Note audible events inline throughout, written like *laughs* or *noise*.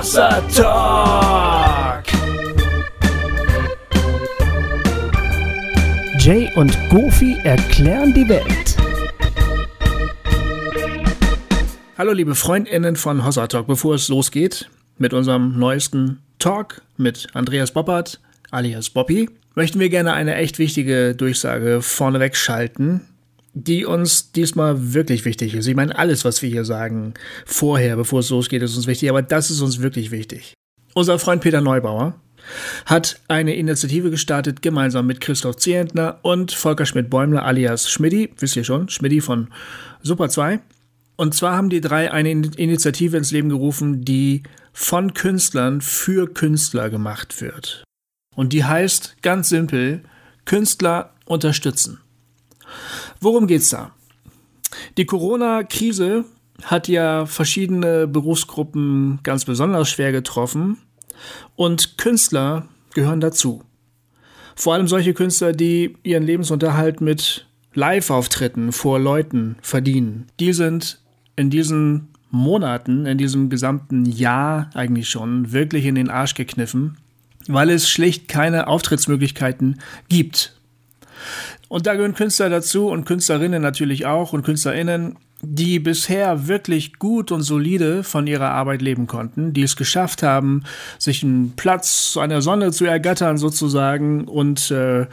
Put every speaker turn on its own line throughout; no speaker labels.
Hossa Talk.
Jay und Goofy erklären die Welt.
Hallo liebe Freundinnen von Hossa Talk, bevor es losgeht mit unserem neuesten Talk mit Andreas Boppert alias Bobby, möchten wir gerne eine echt wichtige Durchsage vorneweg schalten, die uns diesmal wirklich wichtig ist. Ich meine, alles, was wir hier sagen, vorher, bevor es losgeht, ist uns wichtig, aber das ist uns wirklich wichtig. Unser Freund Peter Neubauer hat eine Initiative gestartet, gemeinsam mit Christoph Zehentner und Volker Schmidt-Bäumler alias Schmidti, wisst ihr schon, Schmidti von Super 2. Und zwar haben die drei eine Initiative ins Leben gerufen, die von Künstlern für Künstler gemacht wird. Und die heißt ganz simpel Künstler unterstützen. Worum geht's da? Die Corona-Krise hat ja verschiedene Berufsgruppen ganz besonders schwer getroffen und Künstler gehören dazu. Vor allem solche Künstler, die ihren Lebensunterhalt mit Live-Auftritten vor Leuten verdienen. Die sind in diesen Monaten, in diesem gesamten Jahr eigentlich schon wirklich in den Arsch gekniffen, weil es schlicht keine Auftrittsmöglichkeiten gibt. Und da gehören Künstler dazu und Künstlerinnen natürlich auch und Künstlerinnen, die bisher wirklich gut und solide von ihrer Arbeit leben konnten, die es geschafft haben, sich einen Platz an der Sonne zu ergattern sozusagen und äh,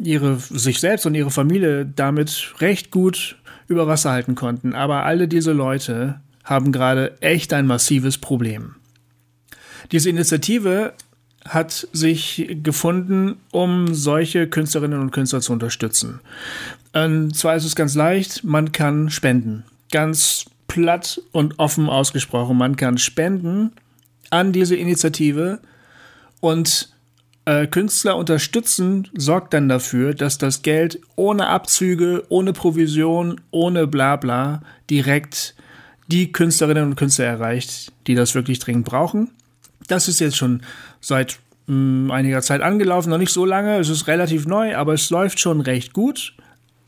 ihre, sich selbst und ihre Familie damit recht gut über Wasser halten konnten. Aber alle diese Leute haben gerade echt ein massives Problem. Diese Initiative hat sich gefunden, um solche Künstlerinnen und Künstler zu unterstützen. Und zwar ist es ganz leicht, man kann spenden. Ganz platt und offen ausgesprochen. Man kann spenden an diese Initiative und äh, Künstler unterstützen sorgt dann dafür, dass das Geld ohne Abzüge, ohne Provision, ohne Blabla direkt die Künstlerinnen und Künstler erreicht, die das wirklich dringend brauchen. Das ist jetzt schon seit mh, hm, einiger Zeit angelaufen, noch nicht so lange, es ist relativ neu, aber es läuft schon recht gut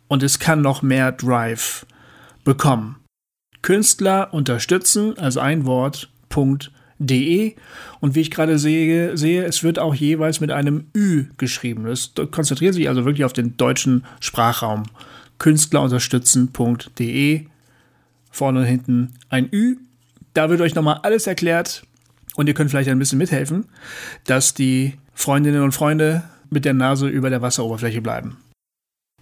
und es kann noch mehr Drive bekommen. Künstler unterstützen, also ein Wort, Punkt, de und wie ich gerade sehe, sehe, es wird auch jeweils mit einem Ü geschrieben. Es konzentriert sich also wirklich auf den deutschen Sprachraum. Künstlerunterstützen.de vorne und hinten ein Ü. Da wird euch nochmal alles erklärt und ihr könnt vielleicht ein bisschen mithelfen, dass die Freundinnen und Freunde mit der Nase über der Wasseroberfläche bleiben.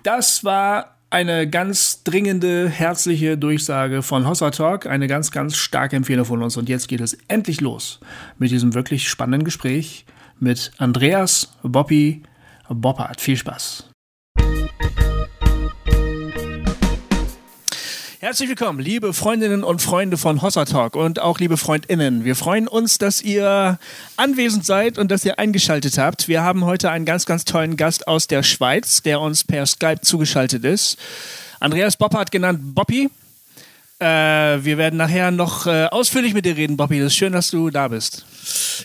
Das war eine ganz dringende, herzliche Durchsage von Hossa Talk, eine ganz, ganz starke Empfehlung von uns. Und jetzt geht es endlich los mit diesem wirklich spannenden Gespräch mit Andreas Boppi Boppert. Viel Spaß. Herzlich willkommen, liebe Freundinnen und Freunde von Hossa Talk und auch liebe Freundinnen. Wir freuen uns, dass ihr anwesend seid und dass ihr eingeschaltet habt. Wir haben heute einen ganz, ganz tollen Gast aus der Schweiz, der uns per Skype zugeschaltet ist. Andreas Boppert genannt Boppi. Äh, wir werden nachher noch äh, ausführlich mit dir reden, Boppi. Das ist schön, dass du da bist.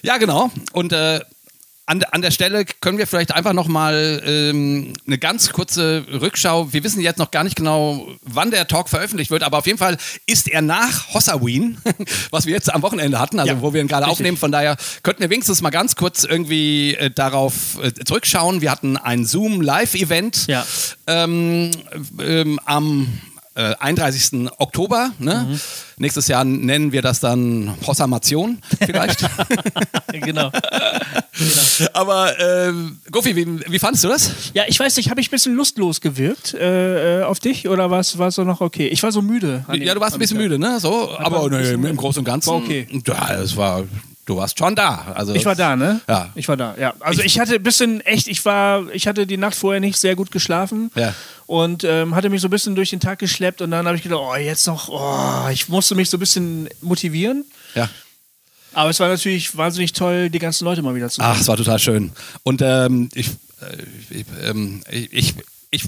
Ja, genau. Und äh, an, an der Stelle können wir vielleicht einfach noch mal ähm, eine ganz kurze Rückschau. Wir wissen jetzt noch gar nicht genau, wann der Talk veröffentlicht wird, aber auf jeden Fall ist er nach Hossaween, *laughs* was wir jetzt am Wochenende hatten, also ja, wo wir ihn gerade aufnehmen. Von daher könnten wir wenigstens mal ganz kurz irgendwie äh, darauf äh, zurückschauen. Wir hatten ein Zoom-Live-Event ja. ähm, ähm, am äh, 31. Oktober. Ne? Mhm. Nächstes Jahr nennen wir das dann Hossamation vielleicht. *laughs* *laughs*
genau. genau.
Aber äh, Gofi, wie, wie fandest du das?
Ja, ich weiß nicht, habe ich ein bisschen lustlos gewirkt äh, äh auf dich oder war es so noch okay? Ich war so müde.
Ja, du warst ein bisschen müde, ne? So, aber nee, im Großen und Ganzen.
War okay.
Ja, es war Du warst schon da. Also,
ich war da, ne?
Ja.
Ich war da, ja. Also ich, ich, hatte ein bisschen echt, ich war, ich hatte die Nacht vorher nicht sehr gut geschlafen.
Ja.
Und ähm, hatte mich so ein bisschen durch den Tag geschleppt und dann habe ich gedacht, oh, jetzt noch, oh, ich musste mich so ein bisschen motivieren.
Ja.
Aber es war natürlich wahnsinnig toll, die ganzen Leute mal wieder zu
sehen. Ach, es war total schön. Und ähm, ich, äh, ich, ähm, ich, ich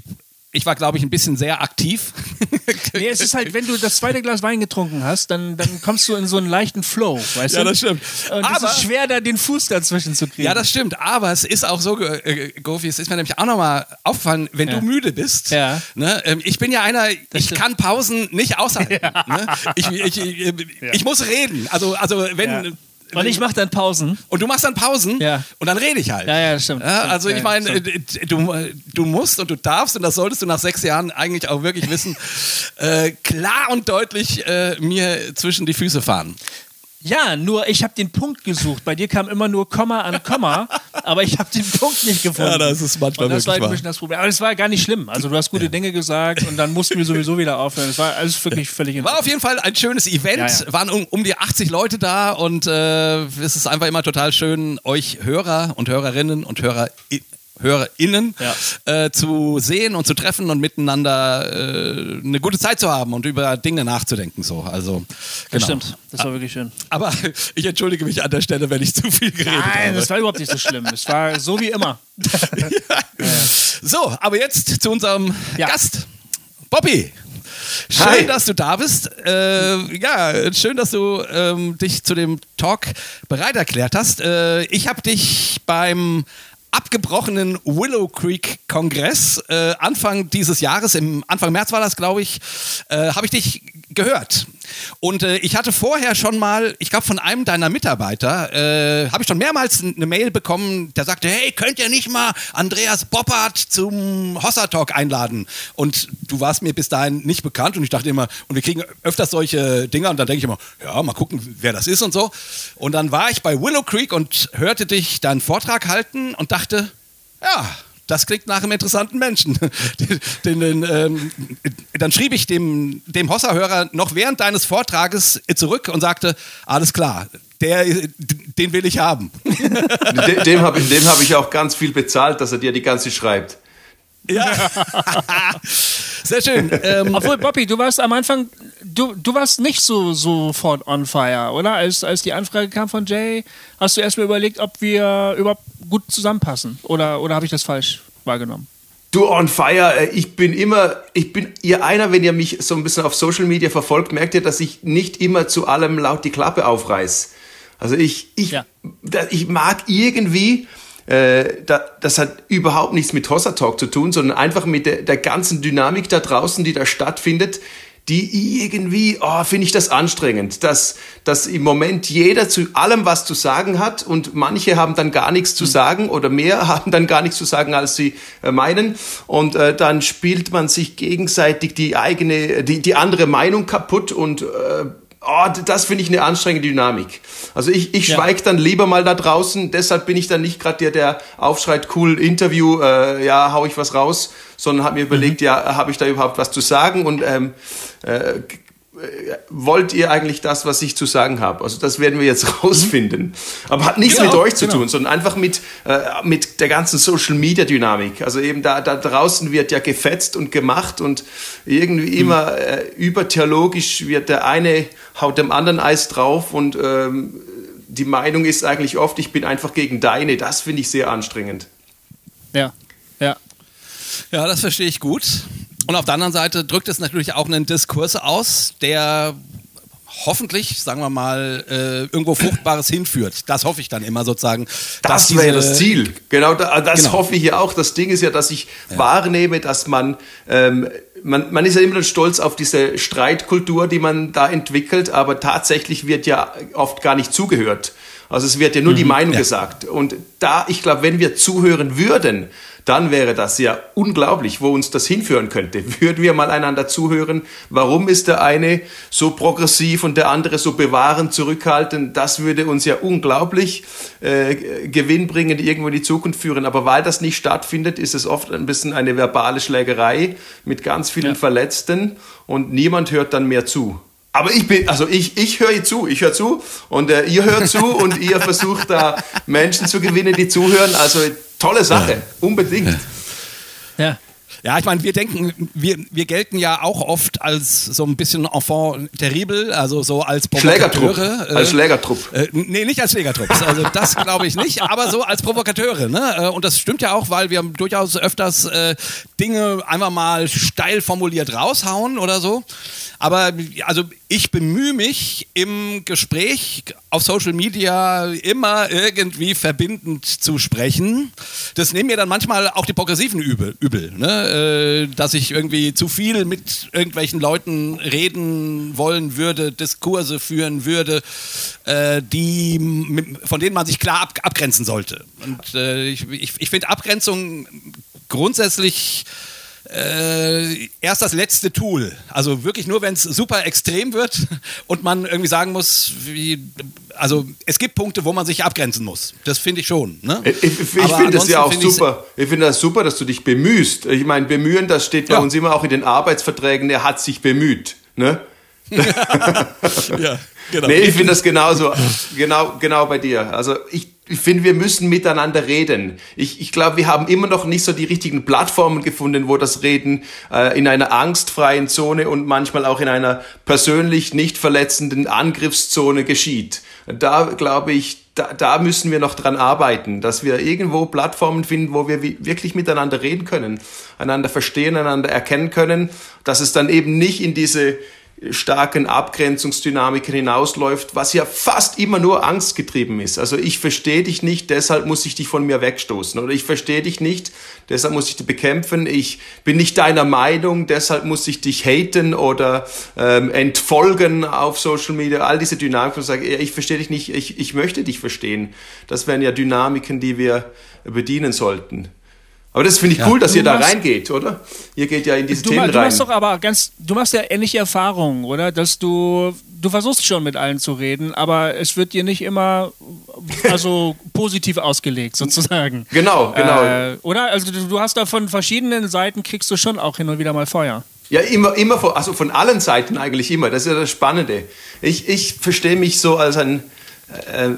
ich war, glaube ich, ein bisschen sehr aktiv. *laughs*
nee, es ist halt, wenn du das zweite Glas Wein getrunken hast, dann, dann kommst du in so einen leichten Flow, weißt
ja,
du?
Ja, das stimmt.
Und es ist schwer, da den Fuß dazwischen zu kriegen.
Ja, das stimmt. Aber es ist auch so, äh, Gofi, es ist mir nämlich auch nochmal aufgefallen, wenn ja. du müde bist.
Ja.
Ne, ähm, ich bin ja einer, ich kann Pausen nicht *laughs* aushalten. Ja. Ne? Ich, ich, ich, ich, muss reden. Also, also wenn
Und ich mache dann Pausen.
Und du machst dann Pausen
ja.
und dann rede ich halt.
Ja, ja, stimmt.
Ja, also
ja,
ich meine, du, du musst und du darfst, und das solltest du nach sechs Jahren eigentlich auch wirklich wissen, *laughs* äh, klar und deutlich äh, mir zwischen die Füße fahren.
Ja, nur ich habe den Punkt gesucht. Bei dir kam immer nur Komma an Komma, aber ich habe den Punkt nicht gefunden.
Ja, das ist manchmal
und das
wirklich
war ein bisschen das Problem. Aber es war gar nicht schlimm. Also du hast gute ja. Dinge gesagt und dann mussten wir sowieso wieder aufhören. Es war alles wirklich völlig
War auf jeden Fall ein schönes Event. Ja, ja. Waren um, um, die 80 Leute da und äh, es ist einfach immer total schön, euch Hörer und Hörerinnen und Hörer HörerInnen ja. äh, zu sehen und zu treffen und miteinander äh, eine gute Zeit zu haben und über Dinge nachzudenken. So. Also, genau.
Das stimmt, das war wirklich schön.
Aber *laughs* ich entschuldige mich an der Stelle, wenn ich zu viel geredet Nein, habe.
Nein, das war überhaupt nicht so schlimm. Es war so wie immer. *laughs*
ja. So, aber jetzt zu unserem Gast. Bobby. Schön, Hi. dass du da bist. Äh, ja, schön, dass du ähm, dich zu dem Talk bereit erklärt hast. Äh, ich habe dich beim abgebrochenen Willow Creek Kongress äh, Anfang dieses Jahres, im Anfang März war das, glaube ich, äh, habe ich dich gehört. Und äh, ich hatte vorher schon mal, ich glaube von einem deiner Mitarbeiter, äh, habe ich schon mehrmals eine Mail bekommen, der sagte, hey, könnt ihr nicht mal Andreas Boppert zum Hossa Talk einladen? Und du warst mir bis dahin nicht bekannt und ich dachte immer, und wir kriegen öfters solche Dinger und dann denke ich immer, ja, mal gucken, wer das ist und so. Und dann war ich bei Willow Creek und hörte dich deinen Vortrag halten und dachte, ja, das klingt nach einem interessanten Menschen. *laughs* den, den, ähm, dann schrieb ich dem, dem Hossa-Hörer noch während deines Vortrages zurück und sagte, alles klar, der, den will ich haben. *laughs*
dem, dem habe ich, hab ich auch ganz viel bezahlt, dass er dir die ganze schreibt.
Ja. *laughs* Sehr schön.
Ähm, Obwohl, Bobby, du warst am Anfang, du, du warst nicht so sofort on fire, oder? Als, als die Anfrage kam von Jay, hast du erstmal überlegt, ob wir überhaupt gut zusammenpassen? Oder, oder habe ich das falsch wahrgenommen?
Du on fire, äh, ich bin immer, ich bin ihr einer, wenn ihr mich so ein bisschen auf Social Media verfolgt, merkt ihr, dass ich nicht immer zu allem laut die Klappe aufreiß. Also ich, ich, ja. ich mag irgendwie, äh, das hat überhaupt nichts mit Hossa Talk zu tun, sondern einfach mit der, der ganzen Dynamik da draußen, die da stattfindet, die irgendwie, oh, finde ich das anstrengend, dass, dass im Moment jeder zu allem was zu sagen hat und manche haben dann gar nichts zu mhm. sagen oder mehr *laughs* haben dann gar nichts zu sagen, als sie äh, meinen und äh, dann spielt man sich gegenseitig die eigene, die, die andere Meinung kaputt und äh, oh, das finde ich eine anstrengende Dynamik. Also ich, ich ja. schweige dann lieber mal da draußen, deshalb bin ich dann nicht gerade der, der aufschreit, cool, Interview, äh, ja, hau ich was raus, sondern habe mir überlegt, mhm. ja, habe ich da überhaupt was zu sagen und ähm, äh, wollt ihr eigentlich das, was ich zu sagen habe? Also das werden wir jetzt rausfinden. Aber hat nichts genau, mit euch zu genau. tun, sondern einfach mit, äh, mit der ganzen Social-Media-Dynamik. Also eben da, da draußen wird ja gefetzt und gemacht und irgendwie mhm. immer äh, übertheologisch wird der eine haut dem anderen Eis drauf und ähm, die Meinung ist eigentlich oft, ich bin einfach gegen deine. Das finde ich sehr anstrengend.
Ja, ja.
Ja, das verstehe ich gut. Und auf der anderen Seite drückt es natürlich auch einen Diskurs aus, der hoffentlich, sagen wir mal, äh, irgendwo Fruchtbares hinführt. Das hoffe ich dann immer sozusagen.
Das wäre das Ziel. Genau, das genau. hoffe ich ja auch. Das Ding ist ja, dass ich ja. wahrnehme, dass man, ähm, man, man ist ja immer stolz auf diese Streitkultur, die man da entwickelt, aber tatsächlich wird ja oft gar nicht zugehört. Also es wird ja nur mhm, die Meinung ja. gesagt. Und da, ich glaube, wenn wir zuhören würden, dann wäre das ja unglaublich, wo uns das hinführen könnte. Würden wir mal einander zuhören, warum ist der eine so progressiv und der andere so bewahrend, zurückhaltend, das würde uns ja unglaublich äh, gewinnbringend irgendwo in die Zukunft führen. Aber weil das nicht stattfindet, ist es oft ein bisschen eine verbale Schlägerei mit ganz vielen ja. Verletzten und niemand hört dann mehr zu. Aber ich bin, also ich, ich höre zu, ich höre zu und äh, ihr hört zu und *laughs* ihr versucht da Menschen zu gewinnen, die zuhören. Also tolle Sache, ja. unbedingt.
Ja. Ja, ich meine, wir denken, wir, wir gelten ja auch oft als so ein bisschen enfant terrible, also so als
Provokateure. Schlägertrupp. Äh, als Schlägertrupp.
Äh, nee, nicht als Schlägertrupp. Also das glaube ich nicht, aber so als Provokateure. Ne? Äh, und das stimmt ja auch, weil wir durchaus öfters äh, Dinge einfach mal steil formuliert raushauen oder so. Aber also ich bemühe mich im Gespräch auf Social Media immer irgendwie verbindend zu sprechen. Das nehmen mir dann manchmal auch die Progressiven übel. übel ne? äh, dass ich irgendwie zu viel mit irgendwelchen Leuten reden wollen würde, Diskurse führen würde, äh, die, von denen man sich klar ab, abgrenzen sollte. Und äh, ich, ich, ich finde Abgrenzung grundsätzlich äh, erst das letzte Tool. Also wirklich nur, wenn es super extrem wird *laughs* und man irgendwie sagen muss, wie, also es gibt Punkte, wo man sich abgrenzen muss. Das finde ich schon. Ne?
Ich, ich, ich finde das ja auch super. Ich finde das super, dass du dich bemühst. Ich meine, bemühen, das steht bei ja. uns immer auch in den Arbeitsverträgen, er hat sich bemüht. Ne? *laughs* ja, genau. Nee, ich finde das genauso, genau, genau bei dir. Also ich ich finde, wir müssen miteinander reden. Ich, ich glaube, wir haben immer noch nicht so die richtigen Plattformen gefunden, wo das Reden äh, in einer angstfreien Zone und manchmal auch in einer persönlich nicht verletzenden Angriffszone geschieht. Da glaube ich, da, da müssen wir noch dran arbeiten, dass wir irgendwo Plattformen finden, wo wir wirklich miteinander reden können, einander verstehen, einander erkennen können, dass es dann eben nicht in diese starken Abgrenzungsdynamiken hinausläuft, was ja fast immer nur angstgetrieben ist. Also ich verstehe dich nicht, deshalb muss ich dich von mir wegstoßen. Oder ich verstehe dich nicht, deshalb muss ich dich bekämpfen. Ich bin nicht deiner Meinung, deshalb muss ich dich haten oder ähm, entfolgen auf Social Media. All diese Dynamiken, wo ich sage, ich verstehe dich nicht, ich, ich möchte dich verstehen. Das wären ja Dynamiken, die wir bedienen sollten. Aber das finde ich ja. cool, dass du ihr da reingeht, oder? Ihr geht ja in diese
du,
Themen
du
rein.
Machst doch aber ganz, du machst ja ähnliche Erfahrungen, oder? Dass du, du versuchst schon mit allen zu reden, aber es wird dir nicht immer also *laughs* positiv ausgelegt, sozusagen.
Genau, genau.
Äh, oder? Also du, du hast da von verschiedenen Seiten kriegst du schon auch hin und wieder mal Feuer.
Ja, immer, immer von, also von allen Seiten eigentlich immer. Das ist ja das Spannende. Ich, ich verstehe mich so als ein äh,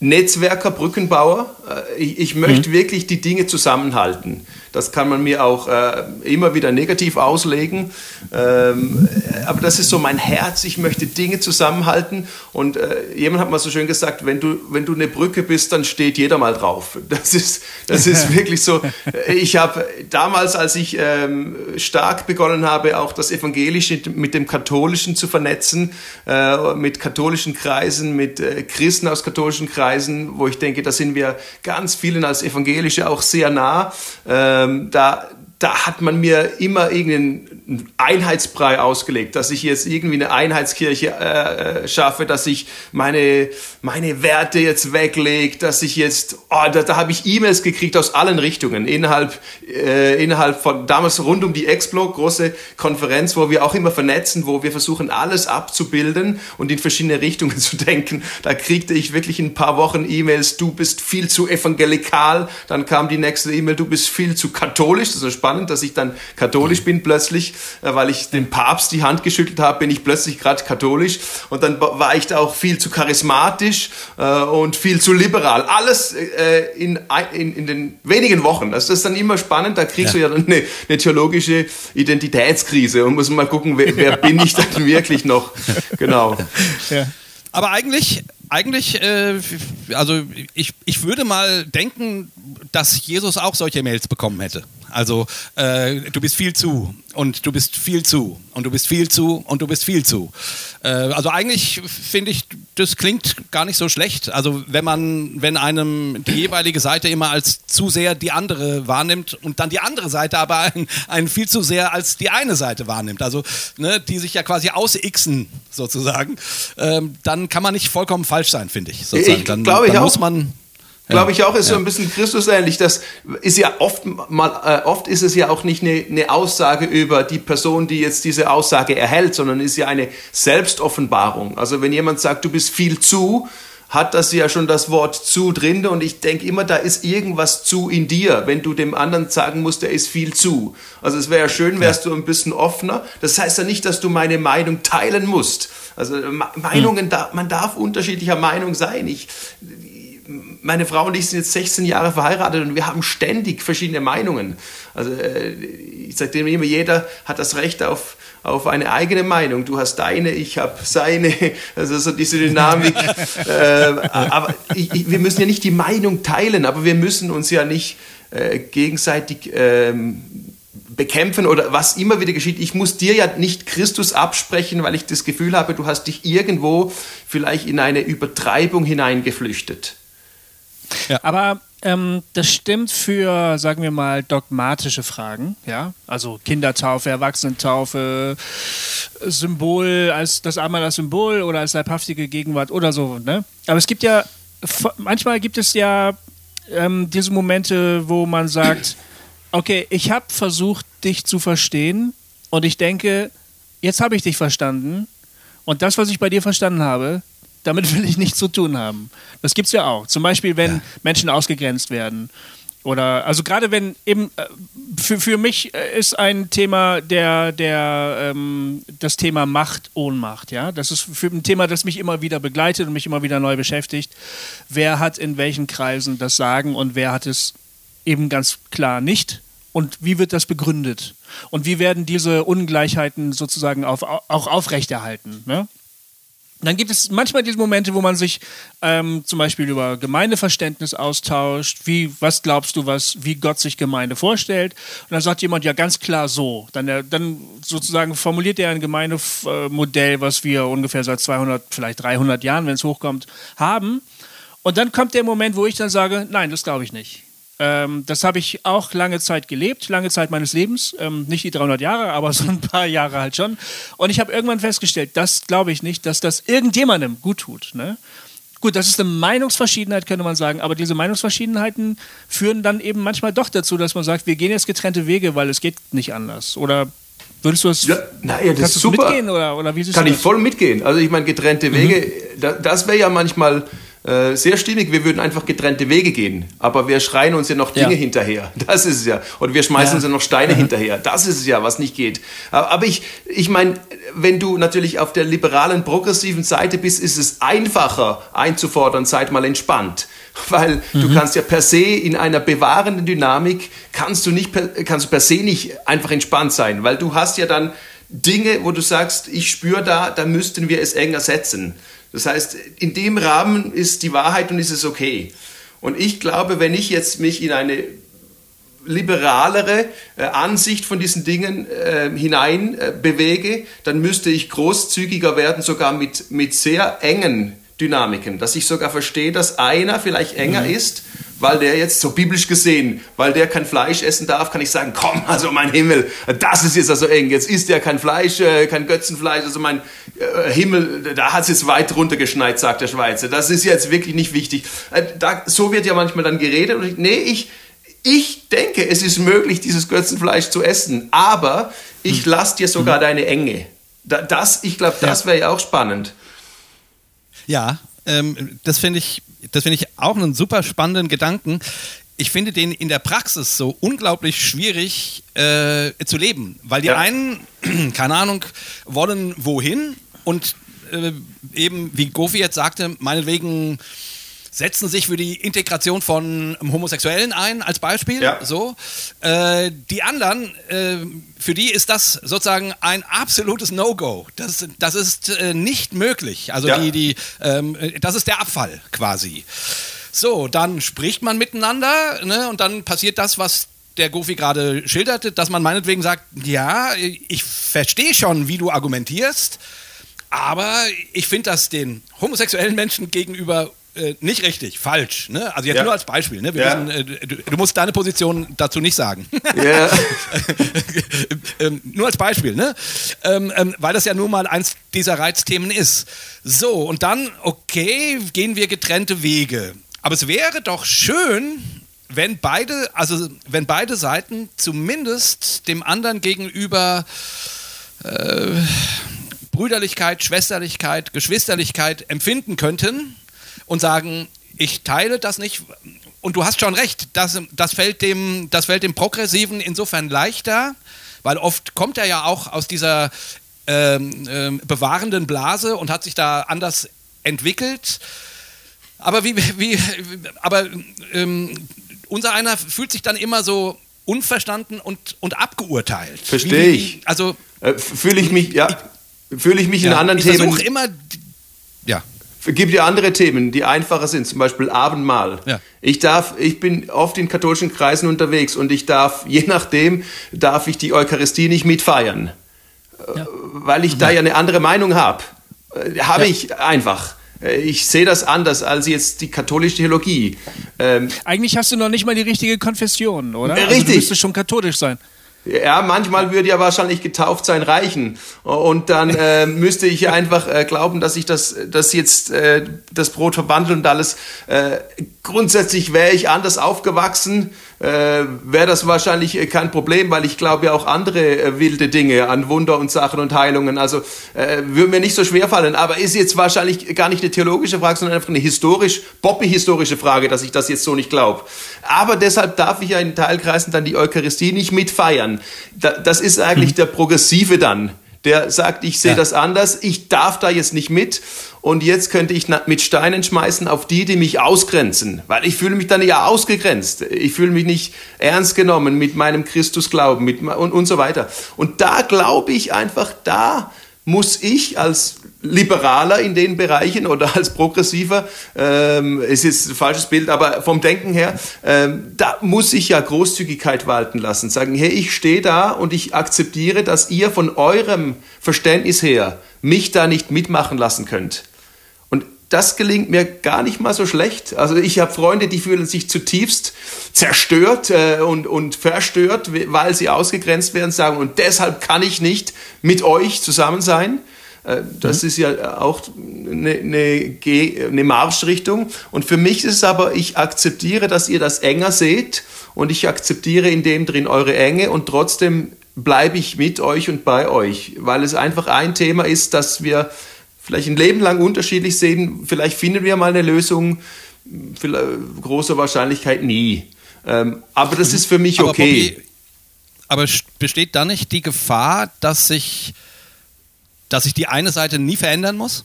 Netzwerker, Brückenbauer. Äh, ich, ich möchte mhm. wirklich die Dinge zusammenhalten. Das kann man mir auch äh, immer wieder negativ auslegen. Ähm, aber das ist so mein Herz. Ich möchte Dinge zusammenhalten. Und äh, jemand hat mal so schön gesagt, wenn du, wenn du eine Brücke bist, dann steht jeder mal drauf. *laughs* Das ist, das ist *laughs* wirklich so. Ich habe damals, als ich ähm, stark begonnen habe, auch das Evangelische mit dem Katholischen zu vernetzen, äh, mit katholischen Kreisen, mit äh, Christen aus katholischen Kreisen, wo ich denke, da sind wir ganz vielen als Evangelische auch sehr nah. Ähm, da, da hat man mir immer irgendeinen Einheitsbrei ausgelegt, dass ich jetzt irgendwie eine Einheitskirche äh, äh schaffe, dass ich meine, meine Werte jetzt weglege, dass ich jetzt, oh, da, da habe ich E-Mails gekriegt aus allen Richtungen, innerhalb, äh, innerhalb von, damals rund um die Explo, große Konferenz, wo wir auch immer vernetzen, wo wir versuchen, alles abzubilden und in verschiedene Richtungen *laughs* zu denken. Da kriegte ich wirklich in ein paar Wochen E-Mails, du bist viel zu evangelikal, dann kam die nächste E-Mail, du bist viel zu katholisch, das ist spannend, dass ich dann katholisch bin plötzlich, äh, weil ich dem Papst die Hand geschüttelt habe, bin ich plötzlich gerade katholisch und dann war ich da auch viel zu charismatisch äh, und viel zu liberal. Alles äh, in, in, in den wenigen Wochen. Also das ist dann immer spannend, da kriegst ja. du ja dann eine, eine theologische Identitätskrise und muss mal gucken, wer, wer bin ich dann wirklich noch. *laughs* Genau.
Ja. Aber eigentlich, eigentlich, äh, also ich, ich würde mal denken, dass Jesus auch solche Mails bekommen hätte. Also äh, du bist viel zu und du bist viel zu und du bist viel zu und du bist viel zu. Äh, also eigentlich finde ich, das klingt gar nicht so schlecht. Also wenn man, wenn einem die jeweilige Seite immer als zu sehr die andere wahrnimmt und dann die andere Seite aber einen, einen viel zu sehr als die eine Seite wahrnimmt, also ne, die sich ja quasi ausixen sozusagen, ähm, dann kann man nicht vollkommen falsch sein, finde ich.
Sozusagen. Ich dann, glaube ich auch. muss man Glaube ich auch, ist ja. so ein bisschen Christus ähnlich. Das ist ja oft mal, äh, oft ist es ja auch nicht eine, eine Aussage über die Person, die jetzt diese Aussage erhält, sondern ist ja eine Selbstoffenbarung. Also wenn jemand sagt, du bist viel zu, hat das ja schon das Wort zu drin und ich denke immer, da ist irgendwas zu in dir, wenn du dem anderen sagen musst, der ist viel zu. Also es wäre ja schön, wärst ja. du ein bisschen offener. Das heißt ja nicht, dass du meine Meinung teilen musst. Also Meinungen, hm. man darf unterschiedlicher Meinung sein. Ich, meine Frau und ich sind jetzt 16 Jahre verheiratet und wir haben ständig verschiedene Meinungen. Also äh, ich sage dem immer, jeder hat das Recht auf, auf eine eigene Meinung. Du hast deine, ich habe seine, *laughs* also so diese Dynamik. *laughs* äh, aber ich, wir müssen ja nicht die Meinung teilen, aber wir müssen uns ja nicht äh, gegenseitig ähm, bekämpfen oder was immer wieder geschieht. Ich muss dir ja nicht Christus absprechen, weil ich das Gefühl habe, du hast dich irgendwo vielleicht in eine Übertreibung hineingeflüchtet.
Ja. Aber ähm, das stimmt für, sagen wir mal, dogmatische Fragen, ja. Also Kindertaufe, Erwachsenentaufe, Symbol als das einmal als Symbol oder als leibhaftige Gegenwart oder so, ne? Aber es gibt ja, manchmal gibt es ja ähm, diese Momente, wo man sagt, *clears throat* okay, ich habe versucht, dich zu verstehen und ich denke, jetzt habe ich dich verstanden und das, was ich bei dir verstanden habe, damit will ich nichts zu tun haben. Das gibt es ja auch. Zum Beispiel, wenn ja. Menschen ausgegrenzt werden. Oder, also gerade wenn eben, äh, für, für mich äh, ist ein Thema der, der, ähm, das Thema Macht, Ohnmacht, ja. Das ist für ein Thema, das mich immer wieder begleitet und mich immer wieder neu beschäftigt. Wer hat in welchen Kreisen das Sagen und wer hat es eben ganz klar nicht? Und wie wird das begründet? Und wie werden diese Ungleichheiten sozusagen auf, auch aufrechterhalten? Ne? Dann gibt es manchmal diese Momente, wo man sich ähm, zum Beispiel über Gemeindeverständnis austauscht. Wie, was glaubst du, was, wie Gott sich Gemeinde vorstellt? Und dann sagt jemand ja ganz klar so. Dann, äh, dann sozusagen formuliert er ein Gemeindemodell, was wir ungefähr seit 200, vielleicht 300 Jahren, wenn es hochkommt, haben. Und dann kommt der Moment, wo ich dann sage, nein, das glaube ich nicht. Ähm, das habe ich auch lange Zeit gelebt, lange Zeit meines Lebens. Ähm, nicht die 300 Jahre, aber *laughs* so ein paar Jahre halt schon. Und ich habe irgendwann festgestellt, das glaube ich nicht, dass das irgendjemandem gut tut. Ne? Gut, das ist eine Meinungsverschiedenheit, könnte man sagen, aber diese Meinungsverschiedenheiten führen dann eben manchmal doch dazu, dass man sagt, wir gehen jetzt getrennte Wege, weil es geht nicht anders. Oder würdest du es
ja, naja, das ist super.
mitgehen? Oder, oder wie
Kann ich voll mitgehen. Also ich meine, getrennte Wege, mhm. das wäre ja manchmal äh, sehr stimmig, wir würden einfach getrennte Wege gehen. Aber wir schreien uns ja noch Dinge ja. hinterher. Das ist es ja. Und wir schmeißen ja. uns ja noch Steine mhm. hinterher. Das ist es ja, was nicht geht. Aber ich, ich meine, wenn du natürlich auf der liberalen, progressiven Seite bist, ist es einfacher einzufordern, seid mal entspannt. *laughs* Weil mhm. du kannst ja per se in einer bewahrenden Dynamik, kannst du, nicht per, kannst du per se nicht einfach entspannt sein. Weil du hast ja dann Dinge, wo du sagst, ich spüre da, da müssten wir es enger setzen. Das heißt, in dem Rahmen ist die Wahrheit und ist es okay. Und ich glaube, wenn ich jetzt mich in eine liberalere äh, Ansicht von diesen Dingen äh, hinein äh, bewege, dann müsste ich großzügiger werden, sogar mit, mit sehr engen Dynamiken, dass ich sogar verstehe, dass einer vielleicht enger mhm. ist weil der jetzt so biblisch gesehen, weil der kein Fleisch essen darf, kann ich sagen, komm, also mein Himmel, das ist jetzt also eng. Jetzt isst er kein Fleisch, äh, kein Götzenfleisch, also mein äh, Himmel, da hat es jetzt weit runtergeschneit, sagt der Schweizer. Das ist jetzt wirklich nicht wichtig. Äh, da, so wird ja manchmal dann geredet und ich, nee, ich, ich denke, es ist möglich, dieses Götzenfleisch zu essen, aber ich hm. lasse dir sogar hm. deine Enge. Das, ich glaube, das wäre ja auch spannend.
Ja, ähm, das finde ich das finde ich auch einen super spannenden Gedanken. Ich finde den in der Praxis so unglaublich schwierig äh, zu leben, weil die ja. einen, *clears throat* keine Ahnung, wollen wohin und äh, eben, wie Gofi jetzt sagte, meinetwegen setzen sich für die Integration von Homosexuellen ein, als Beispiel. Ja. So. Äh, die anderen, äh, für die ist das sozusagen ein absolutes No-Go. Das, das ist äh, nicht möglich. Also ja. die, die, ähm, das ist der Abfall quasi. So, dann spricht man miteinander ne, und dann passiert das, was der Gofi gerade schilderte, dass man meinetwegen sagt, ja, ich verstehe schon, wie du argumentierst, aber ich finde das den homosexuellen Menschen gegenüber äh, nicht richtig, falsch. Ne? Also jetzt ja. nur als Beispiel. Ne? Ja. Wissen, äh, du, du, musst deine Position dazu nicht sagen. Ja. *laughs* ähm, nur als Beispiel, ne? Ähm, ähm, weil das ja nun mal eins dieser Reizthemen ist. So, und dann, okay, gehen wir getrennte Wege. Aber es wäre doch schön, wenn beide, also wenn beide Seiten zumindest dem anderen gegenüber äh, Brüderlichkeit, Schwesterlichkeit, Geschwisterlichkeit empfinden könnten und sagen, ich teile das nicht. Und du hast schon recht, das, das, fällt dem, das fällt dem Progressiven insofern leichter, weil oft kommt er ja auch aus dieser ähm, ähm, bewahrenden Blase und hat sich da anders entwickelt. Aber wie, wie aber ähm, unser einer fühlt sich dann immer so unverstanden und, und abgeurteilt.
Verstehe ich.
Also
äh, fühle ich mich, ja, fühle ich mich ja, in anderen ich Themen. Ich
versuche immer, ja.
Es gibt ja andere Themen, die einfacher sind, zum Beispiel Abendmahl. Ja. Ich darf, ich bin oft in katholischen Kreisen unterwegs und ich darf, *laughs* je nachdem, darf ich die Eucharistie nicht mitfeiern. Ja. Weil ich mhm. da ja eine andere Meinung habe. Äh, habe ja. ich einfach. Äh, ich sehe das anders als jetzt die katholische Theologie. Ähm,
Eigentlich hast du noch nicht mal die richtige Konfession, oder?
Richtig. Also
du müsstest schon katholisch sein.
Ja, manchmal würde ja wahrscheinlich getauft sein reichen. Und dann äh, müsste ich einfach äh, glauben, dass ich das, das jetzt äh, das Brot verwandle und alles. Äh, grundsätzlich wäre ich anders aufgewachsen, äh, wäre das wahrscheinlich äh, kein Problem, weil ich glaube ja auch andere äh, wilde Dinge an Wunder und Sachen und Heilungen. Also äh, würde mir nicht so schwer fallen. Aber ist jetzt wahrscheinlich gar nicht eine theologische Frage, sondern einfach eine historisch, Bobby-historische Frage, dass ich das jetzt so nicht glaube. Aber deshalb darf ich ja in Teilkreisen dann die Eucharistie nicht mitfeiern. Da, das ist eigentlich mhm. der Progressive dann der sagt, ich sehe ja. das anders, ich darf da jetzt nicht mit und jetzt könnte ich mit Steinen schmeißen auf die, die mich ausgrenzen, weil ich fühle mich dann ja ausgegrenzt. Ich fühle mich nicht ernst genommen mit meinem Christusglauben mit, und, und so weiter. Und da glaube ich einfach, da muss ich als Liberaler in den Bereichen oder als Progressiver, ähm, es ist ein falsches Bild, aber vom Denken her, ähm, da muss ich ja Großzügigkeit walten lassen. Sagen, hey, ich stehe da und ich akzeptiere, dass ihr von eurem Verständnis her mich da nicht mitmachen lassen könnt das gelingt mir gar nicht mal so schlecht. Also ich habe Freunde, die fühlen sich zutiefst zerstört äh, und, und verstört, weil sie ausgegrenzt werden, sagen, und deshalb kann ich nicht mit euch zusammen sein. Äh, das mhm. ist ja auch eine, eine, eine Marschrichtung. Und für mich ist es aber, ich akzeptiere, dass ihr das enger seht und ich akzeptiere in dem drin eure Enge und trotzdem bleibe ich mit euch und bei euch, weil es einfach ein Thema ist, dass wir vielleicht ein Leben lang unterschiedlich sehen. Vielleicht finden wir mal eine Lösung. Große Wahrscheinlichkeit nie. Ähm, aber das ist für mich okay.
Bobby, aber besteht da nicht die Gefahr, dass sich, dass sich die eine Seite nie verändern muss?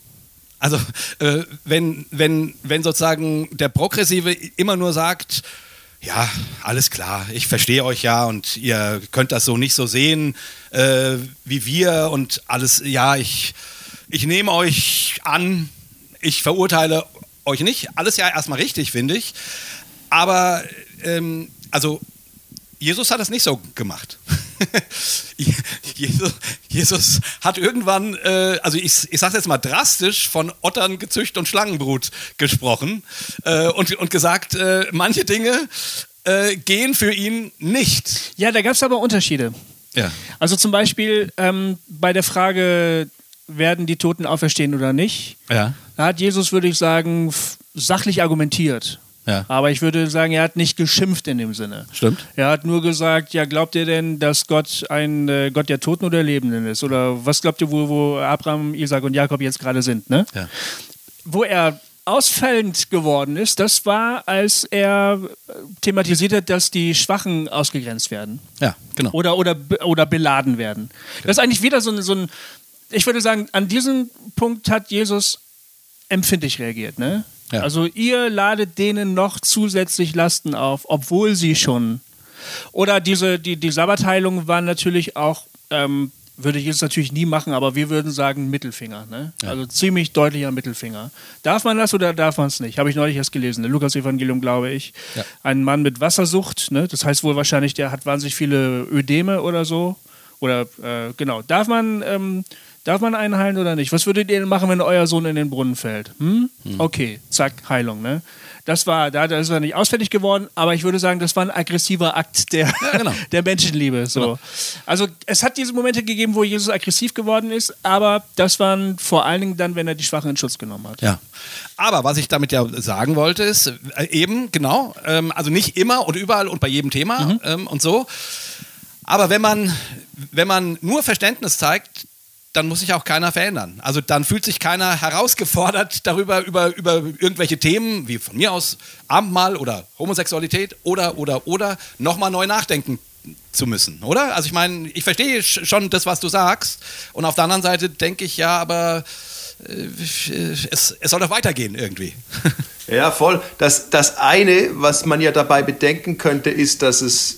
Also äh, wenn, wenn, wenn sozusagen der Progressive immer nur sagt, ja, alles klar, ich verstehe euch ja und ihr könnt das so nicht so sehen äh, wie wir und alles, ja, ich, ich nehme euch an, ich verurteile euch nicht. Alles ja erstmal richtig, finde ich. Aber, ähm, also, Jesus hat das nicht so gemacht. *laughs* *laughs* Jesus, Jesus, hat irgendwann, äh, also ich, ich sage jetzt mal drastisch, von Ottern, Gezücht und Schlangenbrut gesprochen äh, und, und gesagt, äh, manche Dinge äh, gehen für ihn nicht.
Ja, da gab es aber Unterschiede. Ja. Also zum Beispiel ähm, bei der Frage werden die Toten auferstehen oder nicht. Ja. Da hat Jesus, würde ich sagen, sachlich argumentiert. Ja. Aber ich würde sagen, er hat nicht geschimpft in dem Sinne.
Stimmt.
Er hat nur gesagt, ja, glaubt ihr denn, dass Gott ein äh, Gott der Toten oder Lebenden ist? Oder was glaubt ihr, wo, wo Abraham, Isaac und Jakob jetzt gerade sind? Ne? Ja. Wo er ausfällend geworden ist, das war, als er thematisiert hat, dass die Schwachen ausgegrenzt werden.
Ja, genau.
Oder, oder, oder beladen werden. Das ist eigentlich wieder so ein, so ein ich würde sagen, an diesem Punkt hat Jesus empfindlich reagiert. Ne? Ja. Also ihr ladet denen noch zusätzlich Lasten auf, obwohl sie schon. Oder diese, die, die Sabbatheilung war natürlich auch, ähm, würde ich jetzt natürlich nie machen, aber wir würden sagen Mittelfinger. Ne? Ja. Also ziemlich deutlicher Mittelfinger. Darf man das oder darf man es nicht? Habe ich neulich erst gelesen. Der Lukas-Evangelium, glaube ich. Ja. Ein Mann mit Wassersucht, ne? das heißt wohl wahrscheinlich, der hat wahnsinnig viele Ödeme oder so. Oder äh, genau, darf man. Ähm, Darf man einen heilen oder nicht? Was würdet ihr denn machen, wenn euer Sohn in den Brunnen fällt? Hm? Hm. Okay, zack, Heilung. Ne? Das war, da, da ist er nicht ausfällig geworden, aber ich würde sagen, das war ein aggressiver Akt der, ja, genau. *laughs* der Menschenliebe. So. Genau. Also es hat diese Momente gegeben, wo Jesus aggressiv geworden ist, aber das waren vor allen Dingen dann, wenn er die Schwachen in Schutz genommen hat.
Ja. Aber was ich damit ja sagen wollte, ist äh, eben, genau, ähm, also nicht immer und überall und bei jedem Thema mhm. ähm, und so. Aber wenn man, wenn man nur Verständnis zeigt, dann muss sich auch keiner verändern. Also dann fühlt sich keiner herausgefordert darüber, über, über irgendwelche Themen, wie von mir aus Abendmahl oder Homosexualität oder, oder, oder, nochmal neu nachdenken zu müssen, oder? Also ich meine, ich verstehe schon das, was du sagst. Und auf der anderen Seite denke ich, ja, aber äh, es, es soll doch weitergehen irgendwie. *laughs*
Ja, voll. Das, das eine, was man ja dabei bedenken könnte, ist, dass es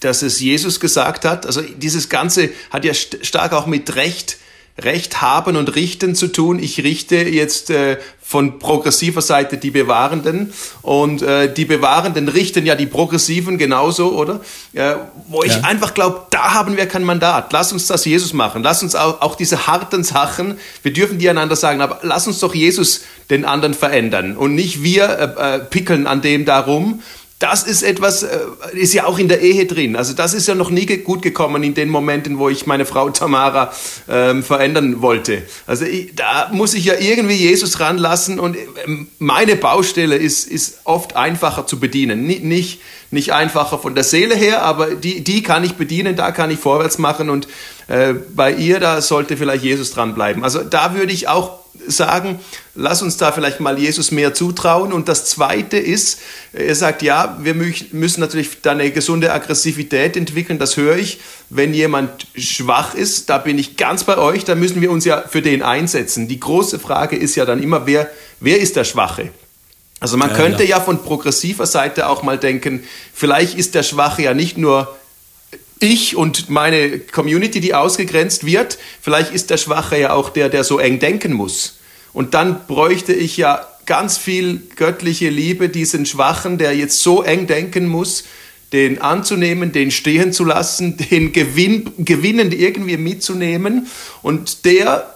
dass es Jesus gesagt hat. Also dieses Ganze hat ja st stark auch mit Recht Recht haben und richten zu tun. Ich richte jetzt äh, von progressiver Seite die Bewahrenden und äh, die Bewahrenden richten ja die Progressiven genauso, oder? Äh, wo ich ja. einfach glaube, da haben wir kein Mandat. Lass uns das Jesus machen. Lass uns auch, auch diese harten Sachen, wir dürfen die einander sagen, aber lass uns doch Jesus den anderen verändern und nicht wir äh, äh pickeln an dem darum das ist etwas, äh, ist ja auch in der Ehe drin. Also das ist ja noch nie gut gekommen in den Momenten, wo ich meine Frau Tamara ähm, verändern wollte. Also ich, da muss ich ja irgendwie Jesus ranlassen und ähm, meine Baustelle ist, ist oft einfacher zu bedienen. Nicht, nicht, nicht einfacher von der Seele her, aber die, die kann ich bedienen, da kann ich vorwärts machen und äh, bei ihr, da sollte vielleicht Jesus dranbleiben. Also da würde ich auch sagen, lass uns da vielleicht mal Jesus mehr zutrauen. Und das Zweite ist, er sagt, ja, wir müssen natürlich da eine gesunde Aggressivität entwickeln, das höre ich. Wenn jemand schwach ist, da bin ich ganz bei euch, da müssen wir uns ja für den einsetzen. Die große Frage ist ja dann immer, wer, wer ist der Schwache? Also man ja, könnte ja. ja von progressiver Seite auch mal denken, vielleicht ist der Schwache ja nicht nur ich und meine Community, die ausgegrenzt wird. Vielleicht ist der Schwache ja auch der, der so eng denken muss. Und dann bräuchte ich ja ganz viel göttliche Liebe, diesen Schwachen, der jetzt so eng denken muss, den anzunehmen, den stehen zu lassen, *laughs* den Gewinn, gewinnend irgendwie mitzunehmen. Und der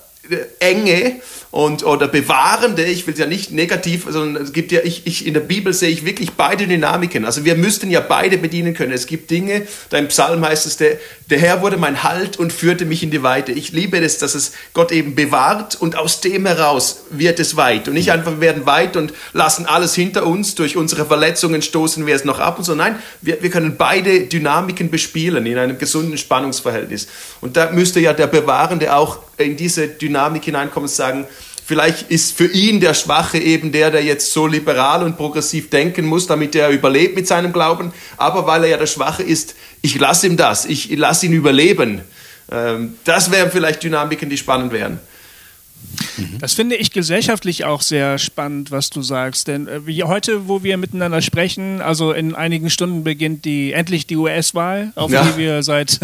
Enge, und oder bewahrende, ich will es ja nicht negativ, sondern es gibt ja, ich, ich in der Bibel sehe ich wirklich beide Dynamiken. Also wir müssten ja beide bedienen können. Es gibt Dinge, da im Psalm heißt es, der, der Herr wurde mein Halt und führte mich in die Weite. Ich liebe es, dass es Gott eben bewahrt und aus dem heraus wird es weit. Und nicht einfach, wir werden weit und lassen alles hinter uns, durch unsere Verletzungen stoßen wir es noch ab und so. Nein, wir, wir können beide Dynamiken bespielen in einem gesunden Spannungsverhältnis. Und da müsste ja der Bewahrende auch in diese Dynamik hineinkommen und sagen, Vielleicht ist für ihn der Schwache eben der, der jetzt so liberal und progressiv denken muss, damit er überlebt mit seinem Glauben. Aber weil er ja der Schwache ist, ich lasse ihm das, ich lasse ihn überleben. Ähm, das wären vielleicht Dynamiken, die spannend wären.
Das finde ich gesellschaftlich auch sehr spannend, was du sagst. Denn äh, wie heute, wo wir miteinander sprechen, also in einigen Stunden beginnt die endlich die US-Wahl, auf ja. die wir seit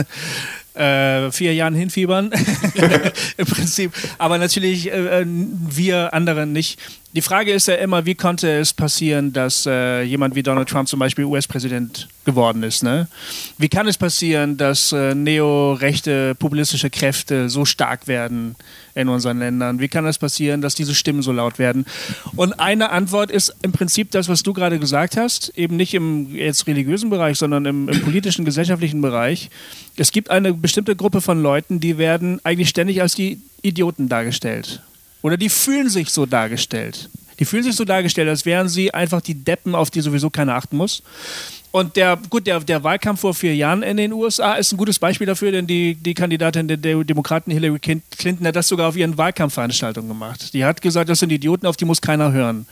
äh, vier Jahren hinfiebern. *laughs* *laughs* Im Prinzip. Aber natürlich äh, äh, wir anderen nicht. Die Frage ist ja immer, wie konnte es passieren, dass äh, jemand wie Donald Trump zum Beispiel US-Präsident geworden ist? Ne? Wie kann es passieren, dass äh, neorechte populistische Kräfte so stark werden in unseren Ländern? Wie kann es passieren, dass diese Stimmen so laut werden? Und eine Antwort ist im Prinzip das, was du gerade gesagt hast, eben nicht im jetzt religiösen Bereich, sondern im, im politischen, gesellschaftlichen Bereich. Es gibt eine bestimmte Gruppe von Leuten, die werden eigentlich ständig als die Idioten dargestellt. Oder die fühlen sich so dargestellt. Die fühlen sich so dargestellt, als wären sie einfach die Deppen, auf die sowieso keiner achten muss. Und der, gut, der, der Wahlkampf vor vier Jahren in den USA ist ein gutes Beispiel dafür, denn die, die Kandidatin der Demokraten Hillary Clinton hat das sogar auf ihren Wahlkampfveranstaltungen gemacht. Die hat gesagt, das sind Idioten, auf die muss keiner hören.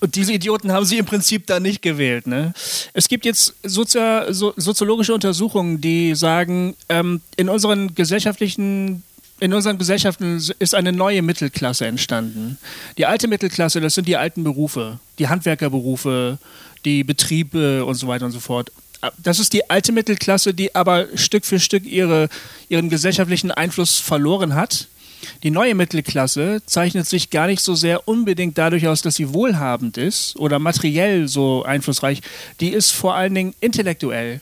Und diese Idioten haben sie im Prinzip da nicht gewählt. Ne? Es gibt jetzt Sozi so, soziologische Untersuchungen, die sagen, ähm, in unseren gesellschaftlichen in unseren Gesellschaften ist eine neue Mittelklasse entstanden. Die alte Mittelklasse, das sind die alten Berufe, die Handwerkerberufe, die Betriebe und so weiter und so fort. Das ist die alte Mittelklasse, die aber Stück für Stück ihre, ihren gesellschaftlichen Einfluss verloren hat. Die neue Mittelklasse zeichnet sich gar nicht so sehr unbedingt dadurch aus, dass sie wohlhabend ist oder materiell so einflussreich. Die ist vor allen Dingen intellektuell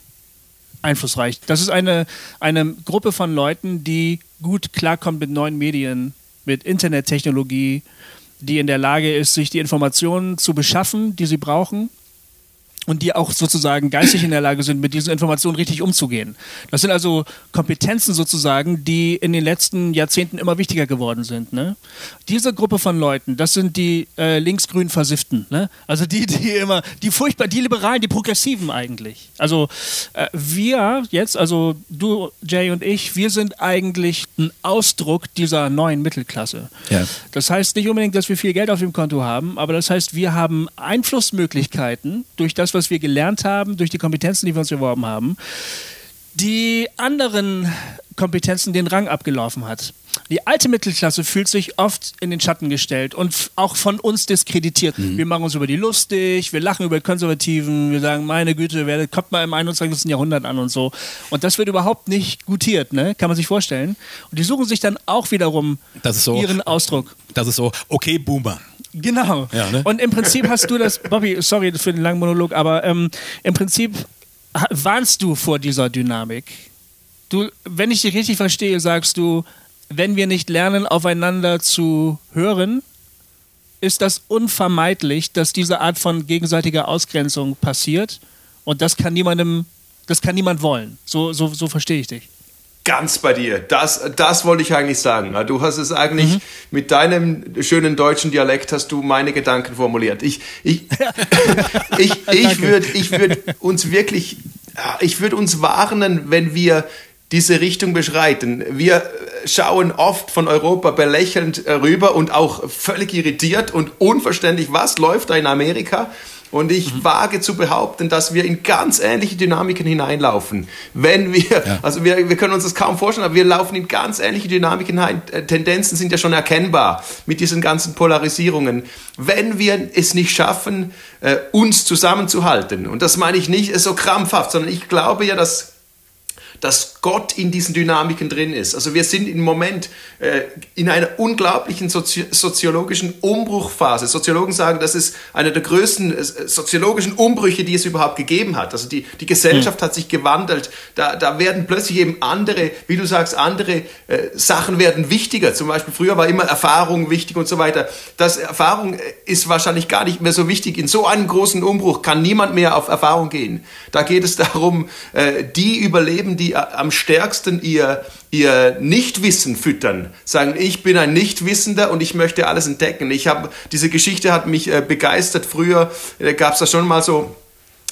einflussreich. Das ist eine, eine Gruppe von Leuten, die gut klarkommt mit neuen Medien, mit Internettechnologie, die in der Lage ist, sich die Informationen zu beschaffen, die sie brauchen und die auch sozusagen geistig in der Lage sind, mit diesen Informationen richtig umzugehen. Das sind also Kompetenzen sozusagen, die in den letzten Jahrzehnten immer wichtiger geworden sind. Ne? Diese Gruppe von Leuten, das sind die äh, linksgrün Versifften. Ne? Also die, die immer, die furchtbar, die Liberalen, die Progressiven eigentlich. Also äh, wir jetzt, also du, Jay und ich, wir sind eigentlich ein Ausdruck dieser neuen Mittelklasse. Ja. Das heißt nicht unbedingt, dass wir viel Geld auf dem Konto haben, aber das heißt, wir haben Einflussmöglichkeiten durch das, was wir gelernt haben, durch die Kompetenzen, die wir uns erworben haben, die anderen Kompetenzen den Rang abgelaufen hat. die alte Mittelklasse fühlt sich oft in den Schatten gestellt und auch von uns diskreditiert. Mhm. Wir machen uns über die lustig, wir lachen über die Konservativen, wir sagen, meine Güte, wer kommt mal im 21. Jahrhundert an und so. Und das wird überhaupt nicht gutiert, ne? Kann man sich vorstellen. Und die suchen sich dann auch wiederum
so,
ihren Ausdruck.
Das ist so, okay, Boomer.
Genau. Ja, ne? Und im Prinzip hast du das, Bobby, sorry für den langen Monolog, aber ähm, im Prinzip warnst du vor dieser Dynamik. Du, wenn ich dich richtig verstehe, sagst du, wenn wir nicht lernen, aufeinander zu hören, ist das unvermeidlich, dass diese Art von gegenseitiger Ausgrenzung passiert. Und das kann niemandem, das kann niemand wollen. So, so, so verstehe ich dich.
Ganz bei dir. Das, das wollte ich eigentlich sagen. Du hast es eigentlich mhm. mit deinem schönen deutschen Dialekt hast du meine Gedanken formuliert. Ich, ich, *laughs* ich, ich würde, ich würde uns wirklich, ich würde uns warnen, wenn wir diese Richtung beschreiten. Wir schauen oft von Europa belächelnd rüber und auch völlig irritiert und unverständlich, was läuft da in Amerika. Und ich mhm. wage zu behaupten, dass wir in ganz ähnliche Dynamiken hineinlaufen. Wenn wir, ja. also wir, wir können uns das kaum vorstellen, aber wir laufen in ganz ähnliche Dynamiken hinein. Äh, Tendenzen sind ja schon erkennbar mit diesen ganzen Polarisierungen. Wenn wir es nicht schaffen, äh, uns zusammenzuhalten, und das meine ich nicht so krampfhaft, sondern ich glaube ja, dass dass Gott in diesen Dynamiken drin ist. Also wir sind im Moment äh, in einer unglaublichen Sozi soziologischen Umbruchphase. Soziologen sagen, das ist einer der größten äh, soziologischen Umbrüche, die es überhaupt gegeben hat. Also die, die Gesellschaft hm. hat sich gewandelt. Da, da werden plötzlich eben andere, wie du sagst, andere äh, Sachen werden wichtiger. Zum Beispiel früher war immer Erfahrung wichtig und so weiter. Das Erfahrung äh, ist wahrscheinlich gar nicht mehr so wichtig. In so einem großen Umbruch kann niemand mehr auf Erfahrung gehen. Da geht es darum, äh, die überleben, die am stärksten ihr, ihr Nichtwissen füttern, sagen, ich bin ein Nichtwissender und ich möchte alles entdecken. Ich habe, diese Geschichte hat mich äh, begeistert. Früher äh, gab es da schon mal so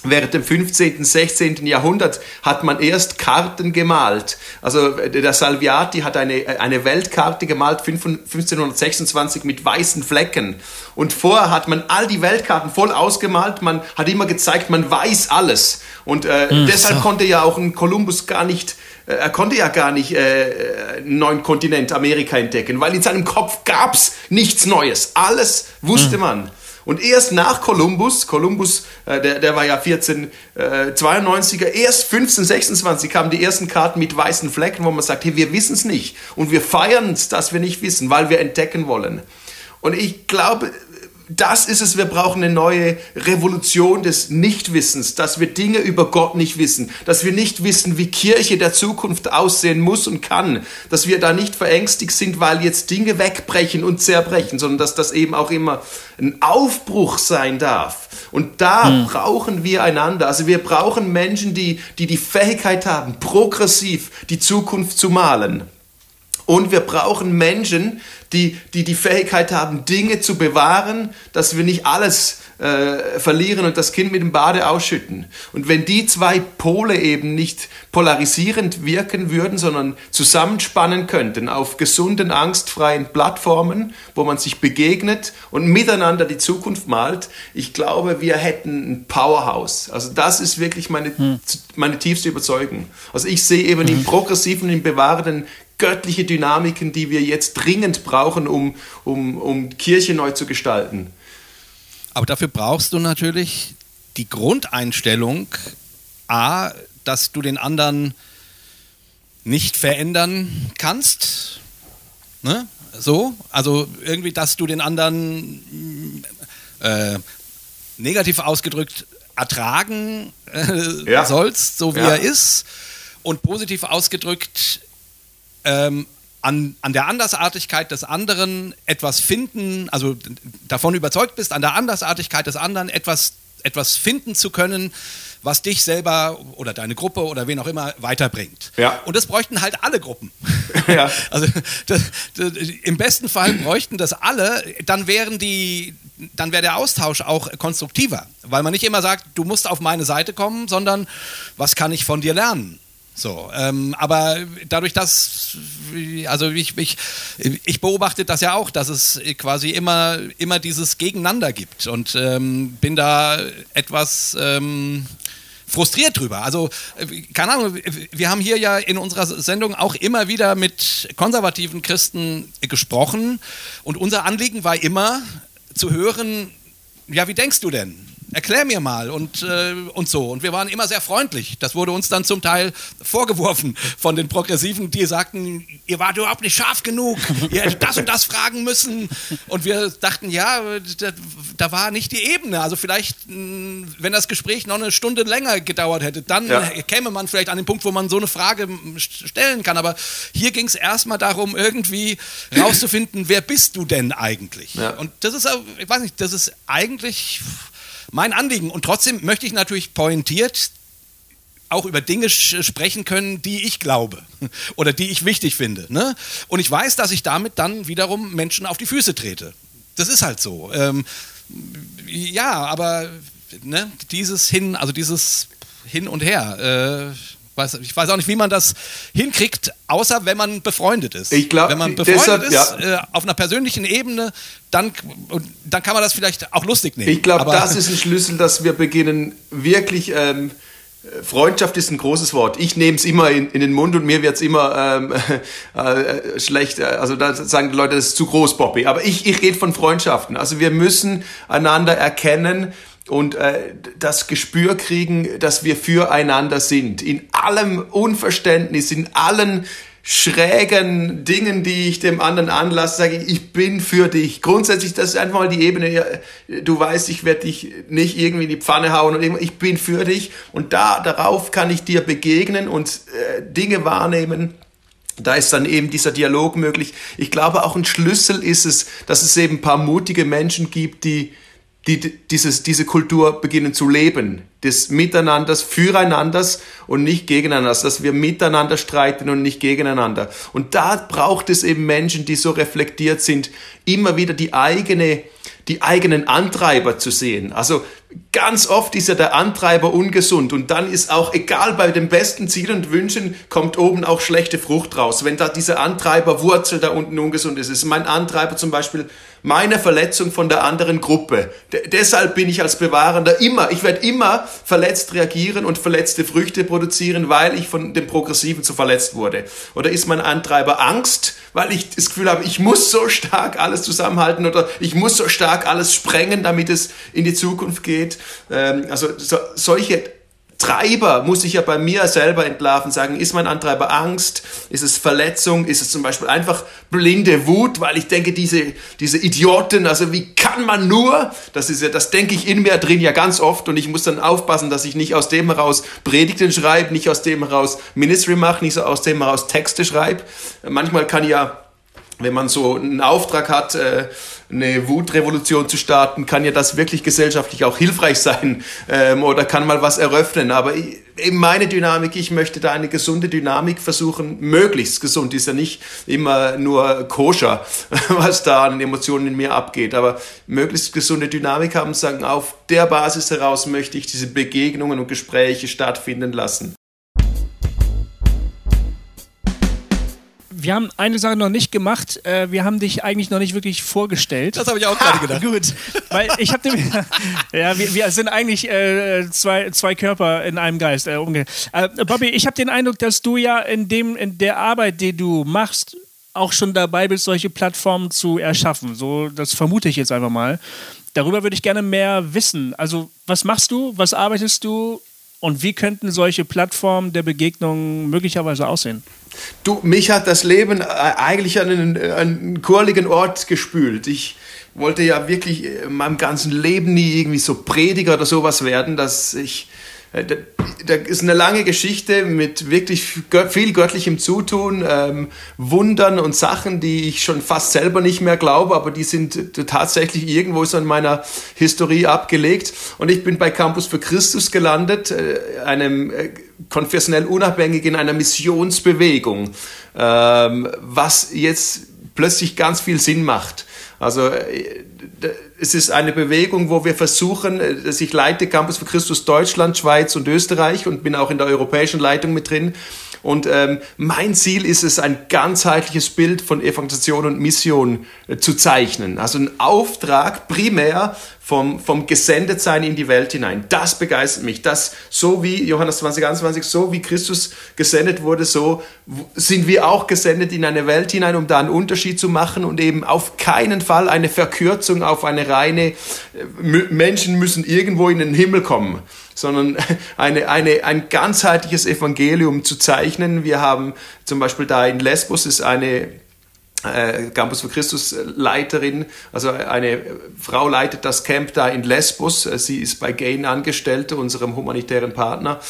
Während dem 15., 16. Jahrhundert hat man erst Karten gemalt. Also äh, der Salviati hat eine, eine Weltkarte gemalt, 1526 mit weißen Flecken. Und vorher hat man all die Weltkarten voll ausgemalt. Man hat immer gezeigt, man weiß alles. Und äh, mhm, deshalb so. konnte ja auch ein Kolumbus gar nicht, äh, er konnte ja gar nicht äh, einen neuen Kontinent Amerika entdecken, weil in seinem Kopf gab's nichts Neues. Alles wusste mhm. man. Und erst nach Kolumbus, Kolumbus, äh, der, der war ja 1492er, äh, erst 1526 kamen die ersten Karten mit weißen Flecken, wo man sagt, hey, wir wissen es nicht. Und wir feiern es, dass wir nicht wissen, weil wir entdecken wollen. Und ich glaube, das ist es, wir brauchen eine neue Revolution des Nichtwissens, dass wir Dinge über Gott nicht wissen, dass wir nicht wissen, wie Kirche der Zukunft aussehen muss und kann, dass wir da nicht verängstigt sind, weil jetzt Dinge wegbrechen und zerbrechen, sondern dass das eben auch immer ein Aufbruch sein darf. Und da hm. brauchen wir einander. Also wir brauchen Menschen, die, die die Fähigkeit haben, progressiv die Zukunft zu malen. Und wir brauchen Menschen, die, die die Fähigkeit haben, Dinge zu bewahren, dass wir nicht alles äh, verlieren und das Kind mit dem Bade ausschütten. Und wenn die zwei Pole eben nicht polarisierend wirken würden, sondern zusammenspannen könnten auf gesunden, angstfreien Plattformen, wo man sich begegnet und miteinander die Zukunft malt, ich glaube, wir hätten ein Powerhouse. Also das ist wirklich meine, hm. meine tiefste Überzeugung. Also ich sehe eben mhm. im progressiven, im bewahrenden göttliche Dynamiken, die wir jetzt dringend brauchen, um, um, um Kirche neu zu gestalten.
Aber dafür brauchst du natürlich die Grundeinstellung, a, dass du den anderen nicht verändern kannst. Ne? So, also irgendwie, dass du den anderen äh, negativ ausgedrückt ertragen äh, ja. sollst, so wie ja. er ist. Und positiv ausgedrückt ähm, an, an der Andersartigkeit des anderen etwas finden, also davon überzeugt bist, an der Andersartigkeit des anderen etwas, etwas finden zu können, was dich selber oder deine Gruppe oder wen auch immer weiterbringt. Ja. Und das bräuchten halt alle Gruppen. *laughs* Ja. *laughs* Also das, das, im besten Fall bräuchten das alle, dann wären die, dann wäre der Austausch auch konstruktiver, weil man nicht immer sagt, du musst auf meine Seite kommen, sondern was kann ich von dir lernen? So, ähm, aber dadurch, dass, also ich, ich, ich beobachte das ja auch, dass es quasi immer, immer dieses Gegeneinander gibt und ähm, bin da etwas ähm, frustriert drüber. Also, äh, keine Ahnung, wir haben hier ja in unserer Sendung auch immer wieder mit konservativen Christen gesprochen und unser Anliegen war immer zu hören, ja, wie denkst du denn? Erklär mir mal und, äh, und so. Und wir waren immer sehr freundlich. Das wurde uns dann zum Teil vorgeworfen von den Progressiven, die sagten, ihr wart überhaupt nicht scharf genug, ihr hättet das und das fragen müssen. Und wir dachten, ja, da, da war nicht die Ebene. Also vielleicht, wenn das Gespräch noch eine Stunde länger gedauert hätte, dann ja. käme man vielleicht an den Punkt, wo man so eine Frage stellen kann. Aber hier ging es erstmal darum, irgendwie rauszufinden, wer bist du denn eigentlich? Ja. Und das ist, ich weiß nicht, das ist eigentlich mein Anliegen. Und trotzdem möchte ich natürlich pointiert auch über Dinge sprechen können, die ich glaube *laughs* oder die ich wichtig finde. Ne? Und ich weiß, dass ich damit dann wiederum Menschen auf die Füße trete. Das ist halt so. Ähm, ja, aber ne, dieses Hin, also dieses Hin und Her. Äh, weiß, ich weiß auch nicht, wie man das hinkriegt, außer wenn man befreundet ist.
Ich glaube,
wenn man befreundet deshalb, ist, ja. äh, auf einer persönlichen Ebene, dann, dann kann man das vielleicht auch lustig nehmen.
Ich glaube, das ist ein Schlüssel, dass wir beginnen, wirklich. Ähm, Freundschaft ist ein großes Wort. Ich nehme es immer in, in, den Mund und mir wird es immer ähm, *laughs* äh, schlecht. Also da sagen die Leute, das ist zu groß, Bobby. Aber ich, ich rede von Freundschaften. Also wir müssen einander erkennen, und äh, das Gespür kriegen, dass wir füreinander sind. In allem Unverständnis, in allen schrägen Dingen, die ich dem anderen anlasse, sage ich, ich bin für dich. Grundsätzlich, das ist einfach mal die Ebene, du weißt, ich werde dich nicht irgendwie in die Pfanne hauen und ich bin für dich und da darauf kann ich dir begegnen und äh, Dinge wahrnehmen. Da ist dann eben dieser Dialog möglich. Ich glaube, auch ein Schlüssel ist es, dass es eben ein paar mutige Menschen gibt, die die dieses, diese Kultur beginnen zu leben, des Miteinanders, Füreinanders und nicht gegeneinander, dass wir miteinander streiten und nicht gegeneinander. Und da braucht es eben Menschen, die so reflektiert sind, immer wieder die eigene die eigenen Antreiber zu sehen. Also ganz oft ist ja der Antreiber ungesund und dann ist auch egal bei den besten Zielen und Wünschen kommt oben auch schlechte Frucht raus. Wenn da dieser Antreiberwurzel da unten ungesund ist, ist mein Antreiber zum Beispiel meine Verletzung von der anderen Gruppe. D deshalb bin ich als Bewahrender immer, ich werde immer verletzt reagieren und verletzte Früchte produzieren, weil ich von dem Progressiven zu verletzt wurde. Oder ist mein Antreiber Angst, weil ich das Gefühl habe, ich muss so stark alles zusammenhalten oder ich muss so stark alles sprengen, damit es in die Zukunft geht. Ähm, also so, solche Treiber muss ich ja bei mir selber entlarven, sagen, ist mein Antreiber Angst, ist es Verletzung, ist es zum Beispiel einfach blinde Wut, weil ich denke, diese, diese Idioten, also wie kann man nur, das ist ja, das denke ich in mir drin ja ganz oft und ich muss dann aufpassen, dass ich nicht aus dem heraus Predigten schreibe, nicht aus dem heraus Ministry mache, nicht so aus dem heraus Texte schreibe. Manchmal kann ja wenn man so einen Auftrag hat, äh, eine Wutrevolution zu starten, kann ja das wirklich gesellschaftlich auch hilfreich sein ähm, oder kann mal was eröffnen. Aber eben meine Dynamik, ich möchte da eine gesunde Dynamik versuchen, möglichst gesund, ist ja nicht immer nur koscher, *laughs* was da an Emotionen in mir abgeht, aber möglichst gesunde Dynamik haben, sagen, auf der Basis heraus möchte ich diese Begegnungen und Gespräche stattfinden lassen.
Wir haben eine Sache noch nicht gemacht. Äh, wir haben dich eigentlich noch nicht wirklich vorgestellt.
Das habe ich auch gerade gedacht.
Gut, weil ich habe *laughs* ja, wir, wir, sind eigentlich äh, zwei, zwei Körper in einem Geist. Äh, äh, Bobby, ich habe den Eindruck, dass du ja in dem in der Arbeit, die du machst, auch schon dabei bist, solche Plattformen zu erschaffen. So, das vermute ich jetzt einfach mal. Darüber würde ich gerne mehr wissen. Also, was machst du? Was arbeitest du? Und wie könnten solche Plattformen der Begegnung möglicherweise aussehen?
Du, mich hat das Leben äh, eigentlich an einen, einen kurligen Ort gespült. Ich wollte ja wirklich in meinem ganzen Leben nie irgendwie so Prediger oder sowas werden, dass ich äh, da ist eine lange Geschichte mit wirklich viel göttlichem Zutun, ähm, Wundern und Sachen, die ich schon fast selber nicht mehr glaube, aber die sind tatsächlich irgendwo so in meiner Historie abgelegt. Und ich bin bei Campus für Christus gelandet, äh, einem äh, konfessionell unabhängig in einer Missionsbewegung, ähm, was jetzt plötzlich ganz viel Sinn macht. Also äh, es ist eine Bewegung, wo wir versuchen, dass ich leite Campus für Christus Deutschland, Schweiz und Österreich und bin auch in der europäischen Leitung mit drin. Und ähm, mein Ziel ist es, ein ganzheitliches Bild von Evangelisation und Mission äh, zu zeichnen. Also ein Auftrag primär vom, vom Gesendetsein in die Welt hinein. Das begeistert mich. Das, so wie Johannes 2021, so wie Christus gesendet wurde, so sind wir auch gesendet in eine Welt hinein, um da einen Unterschied zu machen und eben auf keinen Fall eine Verkürzung auf eine reine, äh, Menschen müssen irgendwo in den Himmel kommen sondern *laughs* eine, eine, ein ganzheitliches Evangelium zu zeichnen. Wir haben zum Beispiel da in Lesbos ist eine Campus für Christus Leiterin, also eine Frau leitet das Camp da in Lesbos. Sie ist bei Gain angestellt, unserem humanitären Partner.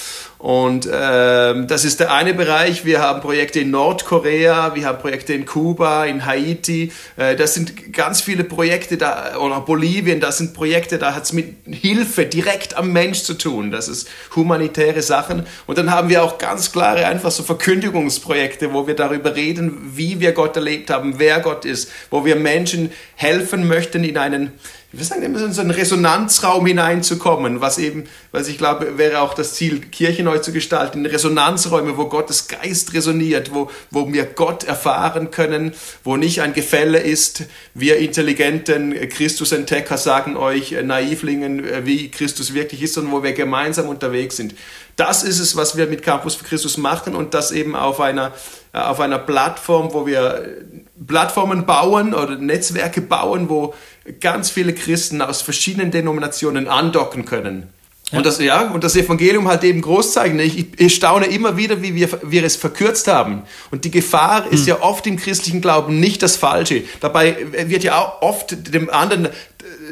Und ähm, das ist der eine Bereich. Wir haben Projekte in Nordkorea, wir haben Projekte in Kuba, in Haiti. Äh, das sind ganz viele Projekte da, oder Bolivien, das sind Projekte, da hat es mit Hilfe direkt am Mensch zu tun. Das ist humanitäre Sachen. Und dann haben wir auch ganz klare, einfach so Verkündigungsprojekte, wo wir darüber reden, wie wir Gott erlebt haben, wer Gott ist, wo wir Menschen helfen möchten in einen wir sagen immer in so einen Resonanzraum hineinzukommen, was eben, was ich glaube, wäre auch das Ziel, Kirche neu zu gestalten, Resonanzräume, wo Gottes Geist resoniert, wo, wo wir Gott erfahren können, wo nicht ein Gefälle ist. Wir intelligenten Christusentdecker sagen euch, äh, Naivlingen, äh, wie Christus wirklich ist, sondern wo wir gemeinsam unterwegs sind. Das ist es, was wir mit Campus für Christus machen und das eben auf einer, äh, auf einer Plattform, wo wir Plattformen bauen oder Netzwerke bauen, wo ganz viele Christen aus verschiedenen Denominationen andocken können. Ja. Und, das, ja, und das Evangelium halt eben groß zeigen. Ich, ich staune immer wieder, wie wir, wir es verkürzt haben. Und die Gefahr ist hm. ja oft im christlichen Glauben nicht das Falsche. Dabei wird ja auch oft dem anderen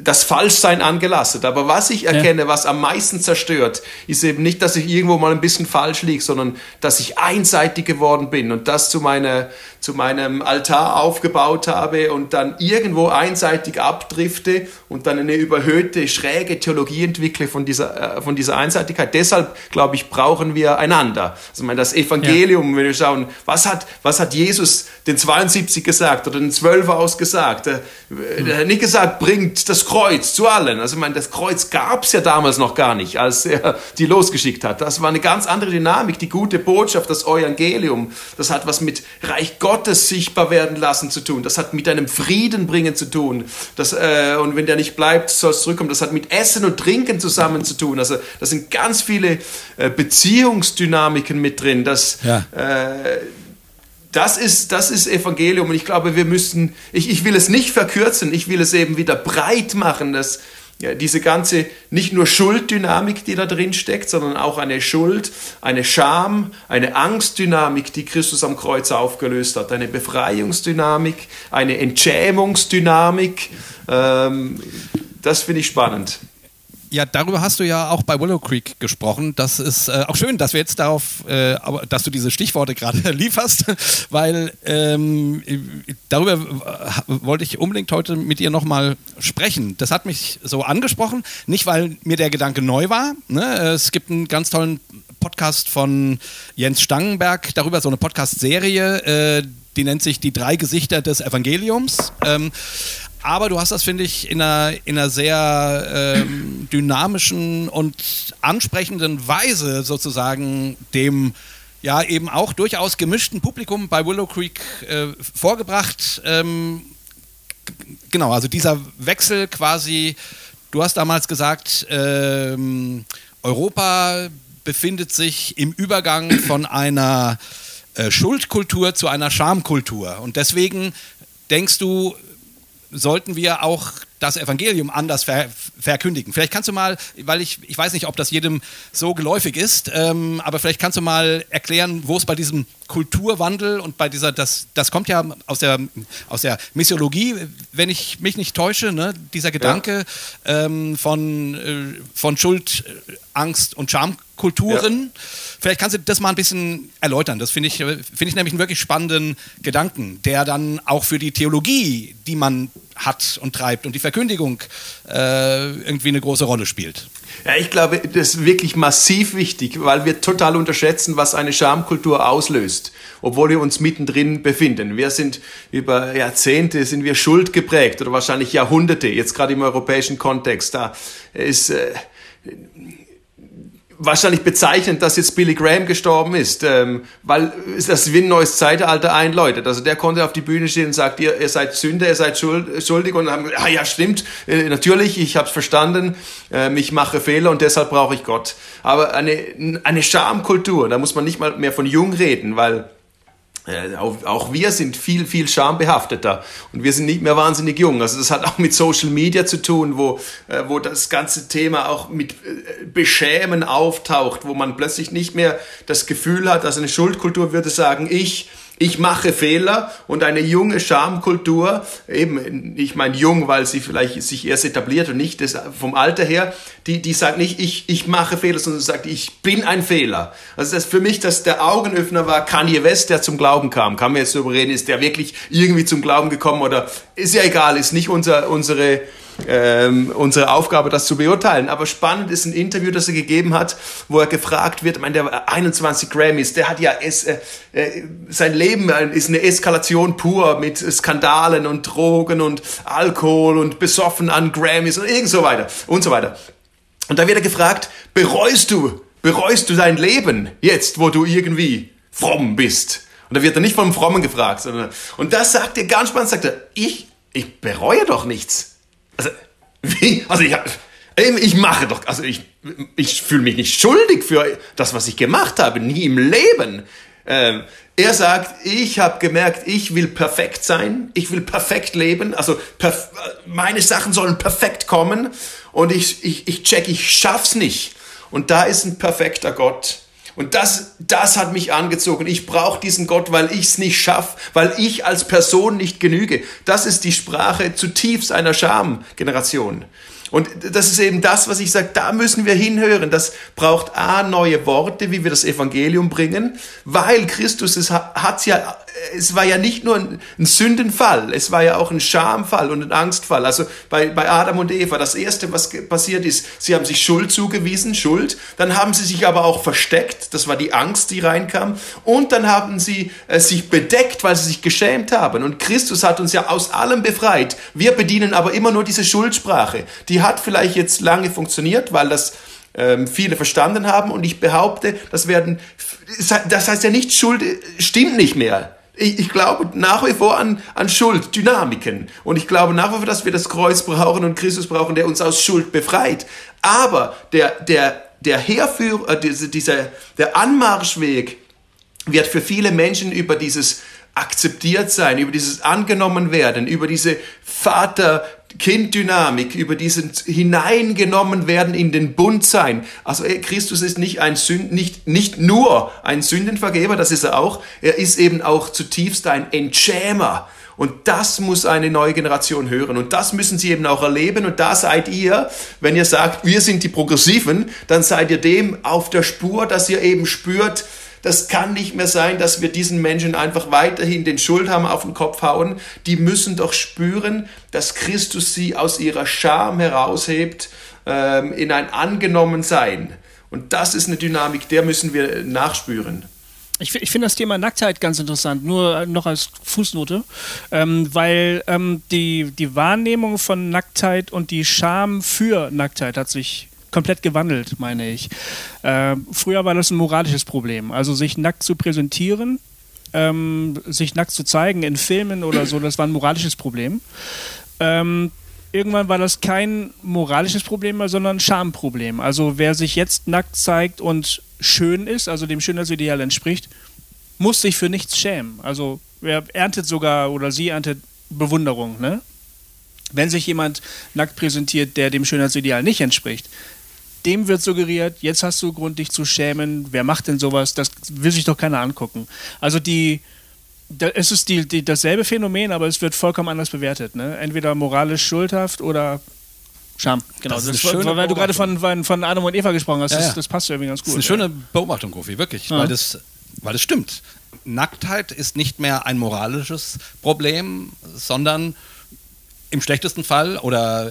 das Falschsein angelastet. Aber was ich erkenne, ja. was am meisten zerstört, ist eben nicht, dass ich irgendwo mal ein bisschen falsch liege, sondern dass ich einseitig geworden bin und das zu, meiner, zu meinem Altar aufgebaut habe und dann irgendwo einseitig abdrifte und dann eine überhöhte, schräge Theologie entwickle von dieser, äh, von dieser Einseitigkeit. Deshalb, glaube ich, brauchen wir einander. Also, ich meine, das Evangelium, ja. wenn wir schauen, was hat, was hat Jesus den 72 gesagt oder den 12 ausgesagt? Er, er hat nicht gesagt, bringt das Kreuz zu allen. Also ich meine, das Kreuz gab es ja damals noch gar nicht, als er die losgeschickt hat. Das war eine ganz andere Dynamik. Die gute Botschaft, das Evangelium, das hat was mit Reich Gottes sichtbar werden lassen zu tun. Das hat mit einem Frieden bringen zu tun. Das, äh, und wenn der nicht bleibt, soll es zurückkommen. Das hat mit Essen und Trinken zusammen zu tun. Also das sind ganz viele äh, Beziehungsdynamiken mit drin. Das, ja. äh, das ist, das ist Evangelium und ich glaube, wir müssen, ich, ich will es nicht verkürzen, ich will es eben wieder breit machen, dass ja, diese ganze, nicht nur Schulddynamik, die da drin steckt, sondern auch eine Schuld, eine Scham, eine Angstdynamik, die Christus am Kreuz aufgelöst hat, eine Befreiungsdynamik, eine Entschämungsdynamik, ähm, das finde ich spannend.
Ja, darüber hast du ja auch bei Willow Creek gesprochen. Das ist äh, auch schön, dass wir jetzt darauf, äh, dass du diese Stichworte gerade *laughs* lieferst, weil ähm, darüber wollte ich unbedingt heute mit dir nochmal sprechen. Das hat mich so angesprochen, nicht weil mir der Gedanke neu war. Ne? Es gibt einen ganz tollen Podcast von Jens Stangenberg darüber, so eine Podcast-Serie, äh, die nennt sich Die drei Gesichter des Evangeliums. Ähm, aber du hast das, finde ich, in einer, in einer sehr ähm, dynamischen und ansprechenden Weise sozusagen dem ja eben auch durchaus gemischten Publikum bei Willow Creek äh, vorgebracht. Ähm, genau, also dieser Wechsel quasi, du hast damals gesagt, ähm, Europa befindet sich im Übergang von einer äh, Schuldkultur zu einer Schamkultur. Und deswegen denkst du, sollten wir auch das Evangelium anders ver verkündigen. Vielleicht kannst du mal, weil ich, ich weiß nicht, ob das jedem so geläufig ist, ähm, aber vielleicht kannst du mal erklären, wo es bei diesem Kulturwandel und bei dieser, das, das kommt ja aus der, aus der Missiologie, wenn ich mich nicht täusche, ne? dieser Gedanke ja. ähm, von, äh, von Schuld, Angst und Schamkulturen. Ja. Vielleicht kannst du das mal ein bisschen erläutern. Das finde ich, find ich nämlich einen wirklich spannenden Gedanken, der dann auch für die Theologie, die man hat und treibt und die Verkündigung äh, irgendwie eine große Rolle spielt.
Ja, ich glaube, das ist wirklich massiv wichtig, weil wir total unterschätzen, was eine Schamkultur auslöst, obwohl wir uns mittendrin befinden. Wir sind über Jahrzehnte sind wir schuldgeprägt oder wahrscheinlich Jahrhunderte, jetzt gerade im europäischen Kontext. Da ist äh, wahrscheinlich bezeichnend, dass jetzt Billy Graham gestorben ist, ähm, weil das wie ein neues Zeitalter einläutet. Also der konnte auf die Bühne stehen und sagt, ihr, ihr seid Sünder, ihr seid schuld, schuldig und haben ah ja, stimmt, äh, natürlich, ich habe es verstanden, äh, ich mache Fehler und deshalb brauche ich Gott. Aber eine, eine Schamkultur, da muss man nicht mal mehr von jung reden, weil auch, auch, wir sind viel, viel schambehafteter und wir sind nicht mehr wahnsinnig jung. Also das hat auch mit Social Media zu tun, wo, äh, wo das ganze Thema auch mit äh, Beschämen auftaucht, wo man plötzlich nicht mehr das Gefühl hat, also eine Schuldkultur würde sagen, ich ich mache Fehler und eine junge Schamkultur, eben, ich meine jung, weil sie vielleicht sich erst etabliert und nicht das, vom Alter her, die, die sagt nicht, ich, ich mache Fehler, sondern sagt, ich bin ein Fehler. Also das für mich, dass der Augenöffner war Kanye West, der zum Glauben kam. Kann man jetzt darüber reden, ist der wirklich irgendwie zum Glauben gekommen oder ist ja egal, ist nicht unser, unsere, ähm, unsere Aufgabe, das zu beurteilen. Aber spannend ist ein Interview, das er gegeben hat, wo er gefragt wird, ich meine, der 21 Grammys, der hat ja es, äh, äh, sein Leben ist eine Eskalation pur mit Skandalen und Drogen und Alkohol und besoffen an Grammys und irgend so weiter und so weiter. Und da wird er gefragt, bereust du, bereust du dein Leben jetzt, wo du irgendwie fromm bist? Und da wird er nicht vom Frommen gefragt, sondern, und das sagt er ganz spannend, sagt er, ich, ich bereue doch nichts. Also, wie? Also ich, ich mache doch, also ich, ich fühle mich nicht schuldig für das, was ich gemacht habe, nie im Leben. Ähm, er sagt, ich habe gemerkt, ich will perfekt sein, ich will perfekt leben, also perf meine Sachen sollen perfekt kommen und ich, ich, ich check, ich schaff's nicht. Und da ist ein perfekter Gott. Und das, das hat mich angezogen. Ich brauche diesen Gott, weil ich es nicht schaffe, weil ich als Person nicht genüge. Das ist die Sprache zutiefst einer Schamgeneration. Und das ist eben das, was ich sage, da müssen wir hinhören. Das braucht A, neue Worte, wie wir das Evangelium bringen, weil Christus, es hat ja, es war ja nicht nur ein, Sündenfall, es war ja auch ein Schamfall und ein Angstfall. Also bei, bei Adam und Eva, das erste, was passiert ist, sie haben sich Schuld zugewiesen, Schuld, dann haben sie sich aber auch versteckt, das war die Angst, die reinkam, und dann haben sie äh, sich bedeckt, weil sie sich geschämt haben. Und Christus hat uns ja aus allem befreit. Wir bedienen aber immer nur diese Schuldsprache. Die hat vielleicht jetzt lange funktioniert, weil das ähm, viele verstanden haben und ich behaupte, das werden, das heißt ja nicht, Schuld stimmt nicht mehr. Ich, ich glaube nach wie vor an, an Schuld, Dynamiken. Und ich glaube nach wie vor, dass wir das Kreuz brauchen und Christus brauchen, der uns aus Schuld befreit. Aber der, der, der Herführer, äh, dieser, der Anmarschweg wird für viele Menschen über dieses akzeptiert sein, über dieses angenommen werden, über diese Vater Kind-Dynamik, über diesen hineingenommen werden in den Bund sein. Also Christus ist nicht ein Sünd, nicht, nicht nur ein Sündenvergeber, das ist er auch, er ist eben auch zutiefst ein Entschämer. Und das muss eine neue Generation hören. Und das müssen sie eben auch erleben. Und da seid ihr, wenn ihr sagt, wir sind die Progressiven, dann seid ihr dem auf der Spur, dass ihr eben spürt, das kann nicht mehr sein, dass wir diesen Menschen einfach weiterhin den Schuldhammer auf den Kopf hauen. Die müssen doch spüren, dass Christus sie aus ihrer Scham heraushebt ähm, in ein angenommen Sein. Und das ist eine Dynamik, der müssen wir nachspüren.
Ich, ich finde das Thema Nacktheit ganz interessant, nur noch als Fußnote, ähm, weil ähm, die, die Wahrnehmung von Nacktheit und die Scham für Nacktheit hat sich komplett gewandelt, meine ich. Äh, früher war das ein moralisches Problem. Also sich nackt zu präsentieren, ähm, sich nackt zu zeigen in Filmen oder so, das war ein moralisches Problem. Ähm, irgendwann war das kein moralisches Problem mehr, sondern ein Schamproblem. Also wer sich jetzt nackt zeigt und schön ist, also dem Schönheitsideal entspricht, muss sich für nichts schämen. Also wer erntet sogar oder sie erntet Bewunderung, ne? Wenn sich jemand nackt präsentiert, der dem Schönheitsideal nicht entspricht, dem wird suggeriert, jetzt hast du Grund, dich zu schämen. Wer macht denn sowas? Das will sich doch keiner angucken. Also die, da, es ist die, die, dasselbe Phänomen, aber es wird vollkommen anders bewertet. Ne? Entweder moralisch schuldhaft oder Scham. Genau, das, das war, weil du gerade von, von Adam und Eva gesprochen hast. Ja, das, das, passt irgendwie ganz gut.
Das ist eine schöne Beobachtung, Kofi, wirklich, ja. weil, das, weil das stimmt. Nacktheit ist nicht mehr ein moralisches Problem, sondern im schlechtesten Fall oder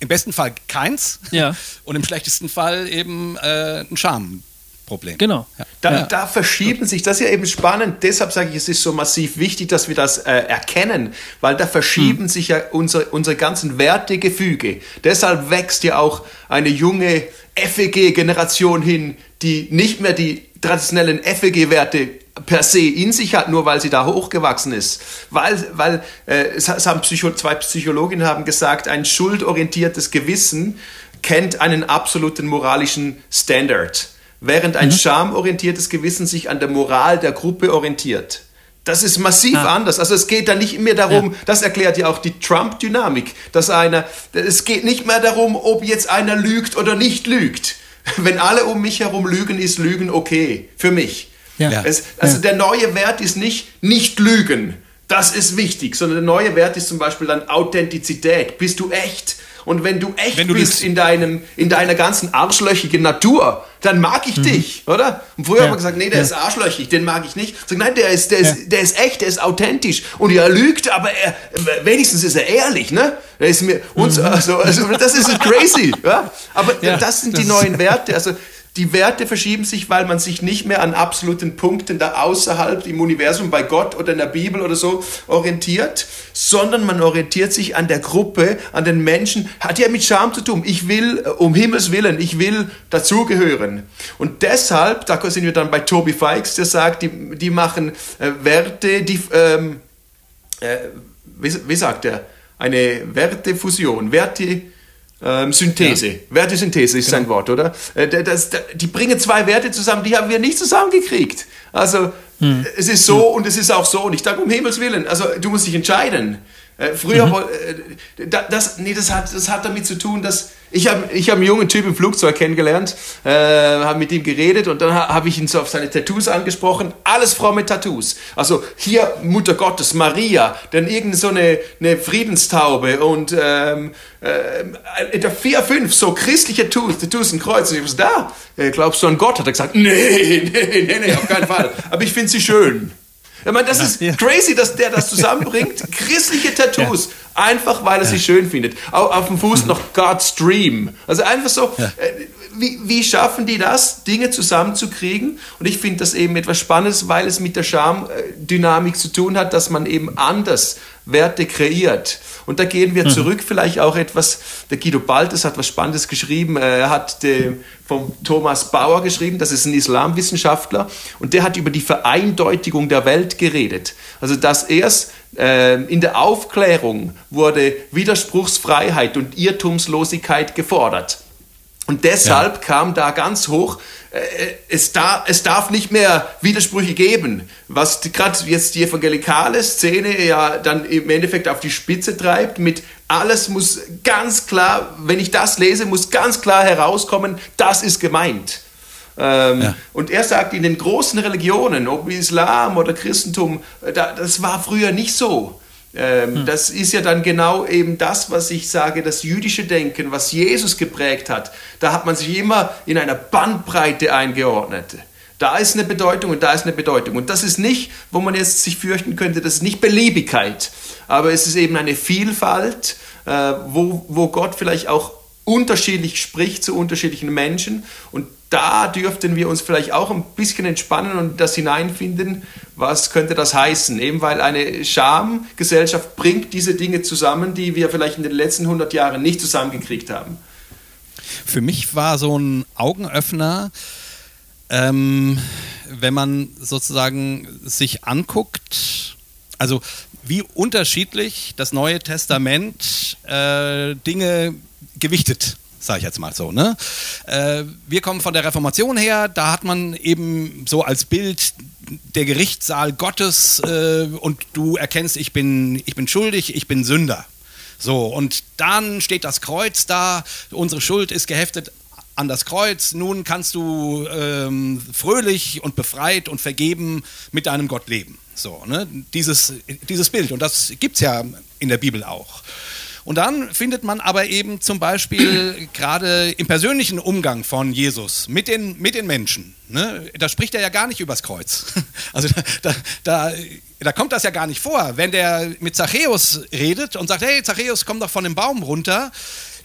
im besten Fall keins
ja. *laughs*
und im schlechtesten Fall eben äh, ein Scham. Problem.
Genau.
Ja. Da, ja. da, verschieben sich, das ist ja eben spannend, deshalb sage ich, es ist so massiv wichtig, dass wir das äh, erkennen, weil da verschieben hm. sich ja unsere, unsere ganzen Wertegefüge. Deshalb wächst ja auch eine junge FEG-Generation hin, die nicht mehr die traditionellen FEG-Werte per se in sich hat, nur weil sie da hochgewachsen ist. Weil, weil äh, es haben Psycho zwei Psychologinnen haben gesagt, ein schuldorientiertes Gewissen kennt einen absoluten moralischen Standard, während ein mhm. schamorientiertes Gewissen sich an der Moral der Gruppe orientiert. Das ist massiv ah. anders. Also es geht da nicht mehr darum, ja. das erklärt ja auch die Trump-Dynamik, dass einer, es geht nicht mehr darum, ob jetzt einer lügt oder nicht lügt. *laughs* Wenn alle um mich herum lügen, ist Lügen okay. Für mich. Ja. Es, also ja. der neue Wert ist nicht nicht lügen. Das ist wichtig, sondern der neue Wert ist zum Beispiel dann Authentizität. Bist du echt? Und wenn du echt wenn du bist in, deinem, in deiner ganzen arschlöchigen Natur, dann mag ich mhm. dich, oder? Und früher ja. haben wir gesagt, nee, der ja. ist arschlöchig, den mag ich nicht. Sag, nein, der ist, der, ist, der ist echt, der ist authentisch. Und er lügt, aber er, wenigstens ist er ehrlich, ne? Der ist mir, mhm. also, also, das ist crazy, *laughs* ja? Aber das sind das die neuen Werte. Also, die Werte verschieben sich, weil man sich nicht mehr an absoluten Punkten da außerhalb im Universum bei Gott oder in der Bibel oder so orientiert, sondern man orientiert sich an der Gruppe, an den Menschen. Hat ja mit Scham zu tun. Ich will, äh, um Himmels Willen, ich will dazugehören. Und deshalb, da sind wir dann bei Toby Fikes, der sagt, die, die machen äh, Werte, die, ähm, äh, wie, wie sagt er? Eine Wertefusion, Werte, ähm, Synthese. Ja. Wertesynthese ist genau. sein Wort, oder? Äh, das, das, die bringen zwei Werte zusammen, die haben wir nicht zusammengekriegt. Also hm. es ist so hm. und es ist auch so. Und ich denke, um Himmels Willen, also du musst dich entscheiden. Äh, früher, mhm. äh, das, nee, das hat, das hat damit zu tun, dass ich habe ich hab einen jungen Typ im Flugzeug kennengelernt, äh, habe mit ihm geredet und dann habe ich ihn so auf seine Tattoos angesprochen. Alles fromme Tattoos. Also hier Mutter Gottes, Maria, dann irgend so eine, eine Friedenstaube und ähm, äh, vier, fünf so christliche Tattoos, Tattoos ein Kreuz. Und ich was da? Äh, glaubst du an Gott? Hat er gesagt, nee, *laughs* nee, nee, nee, auf keinen Fall. Aber ich finde sie schön. Ich meine, das ist ja. crazy, dass der das zusammenbringt. *laughs* Christliche Tattoos. Ja. Einfach, weil er sie schön findet. Auf, auf dem Fuß noch God's Dream. Also einfach so, äh, wie, wie schaffen die das, Dinge zusammenzukriegen? Und ich finde das eben etwas Spannendes, weil es mit der Schamdynamik zu tun hat, dass man eben anders Werte kreiert. Und da gehen wir mhm. zurück, vielleicht auch etwas, der Guido Baltes hat was Spannendes geschrieben, er hat de, vom Thomas Bauer geschrieben, das ist ein Islamwissenschaftler, und der hat über die Vereindeutigung der Welt geredet. Also dass erst äh, in der Aufklärung wurde Widerspruchsfreiheit und Irrtumslosigkeit gefordert. Und deshalb ja. kam da ganz hoch, äh, es, da, es darf nicht mehr Widersprüche geben, was gerade jetzt die evangelikale Szene ja dann im Endeffekt auf die Spitze treibt, mit alles muss ganz klar, wenn ich das lese, muss ganz klar herauskommen, das ist gemeint. Ähm, ja. Und er sagt, in den großen Religionen, ob Islam oder Christentum, äh, das war früher nicht so. Ähm, hm. Das ist ja dann genau eben das, was ich sage, das jüdische Denken, was Jesus geprägt hat. Da hat man sich immer in einer Bandbreite eingeordnet. Da ist eine Bedeutung und da ist eine Bedeutung. Und das ist nicht, wo man jetzt sich fürchten könnte, das ist nicht Beliebigkeit, aber es ist eben eine Vielfalt, äh, wo, wo Gott vielleicht auch unterschiedlich spricht zu unterschiedlichen Menschen. Und da dürften wir uns vielleicht auch ein bisschen entspannen und das hineinfinden, was könnte das heißen? Eben weil eine Schamgesellschaft bringt diese Dinge zusammen, die wir vielleicht in den letzten 100 Jahren nicht zusammengekriegt haben.
Für mich war so ein Augenöffner, ähm, wenn man sozusagen sich anguckt, also wie unterschiedlich das Neue Testament äh, Dinge gewichtet sage ich jetzt mal so. Ne? Äh, wir kommen von der Reformation her, da hat man eben so als Bild der Gerichtssaal Gottes äh, und du erkennst, ich bin, ich bin schuldig, ich bin Sünder. So, und dann steht das Kreuz da, unsere Schuld ist geheftet an das Kreuz, nun kannst du ähm, fröhlich und befreit und vergeben mit deinem Gott leben. So, ne? dieses, dieses Bild, und das gibt es ja in der Bibel auch. Und dann findet man aber eben zum Beispiel gerade im persönlichen Umgang von Jesus mit den, mit den Menschen, ne, da spricht er ja gar nicht übers Kreuz. *laughs* Also da, da, da kommt das ja gar nicht vor. Wenn der mit Zachäus redet und sagt, hey Zachäus, komm doch von dem Baum runter,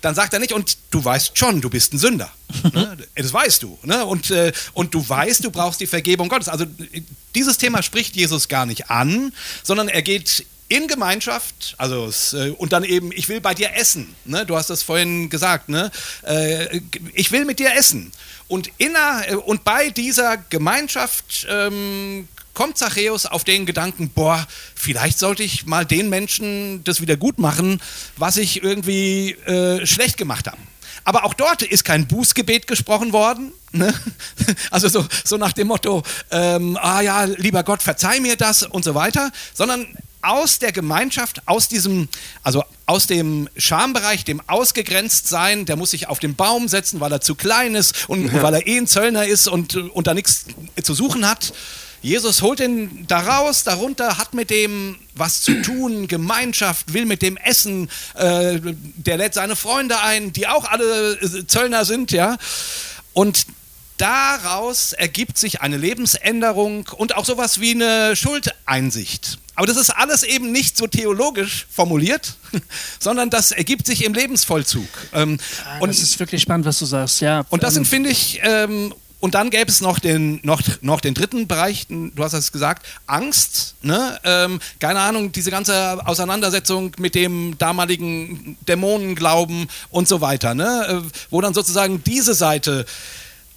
dann sagt er nicht, und du weißt schon, du bist ein Sünder. *laughs* ne? Das weißt du. Ne? Und, äh, und du weißt, du brauchst die Vergebung Gottes. Also dieses Thema spricht Jesus gar nicht an, sondern er geht in Gemeinschaft, also äh, und dann eben, ich will bei dir essen. Ne? Du hast das vorhin gesagt, ne? Äh, ich will mit dir essen. Und, inner, äh, und bei dieser Gemeinschaft ähm, kommt Zachäus auf den Gedanken, boah, vielleicht sollte ich mal den Menschen das wieder gut machen, was ich irgendwie äh, schlecht gemacht habe. Aber auch dort ist kein Bußgebet gesprochen worden. Ne? *laughs* Also so, so nach dem Motto, ähm, ah ja, lieber Gott, verzeih mir das und so weiter, sondern aus der Gemeinschaft, aus diesem, also aus dem Schambereich, dem Ausgegrenztsein, der muss sich auf den Baum setzen, weil er zu klein ist und ja. weil er eh ein Zöllner ist und, und da nichts zu suchen hat. Jesus holt ihn da raus, darunter, hat mit dem was zu tun, Gemeinschaft, will mit dem essen, äh, der lädt seine Freunde ein, die auch alle Zöllner sind, ja. Und daraus ergibt sich eine Lebensänderung und auch sowas wie eine Schuldeinsicht. Aber das ist alles eben nicht so theologisch formuliert, *laughs* sondern das ergibt sich im Lebensvollzug.
Ähm, ja, und das ist wirklich spannend, was du sagst, ja.
Und das sind, ähm, finde ich, ähm, und dann gäbe es noch den, noch, noch den dritten Bereich, du hast es gesagt, Angst. Ne? Ähm, keine Ahnung, diese ganze Auseinandersetzung mit dem damaligen Dämonenglauben und so weiter. Ne? Äh, wo dann sozusagen diese Seite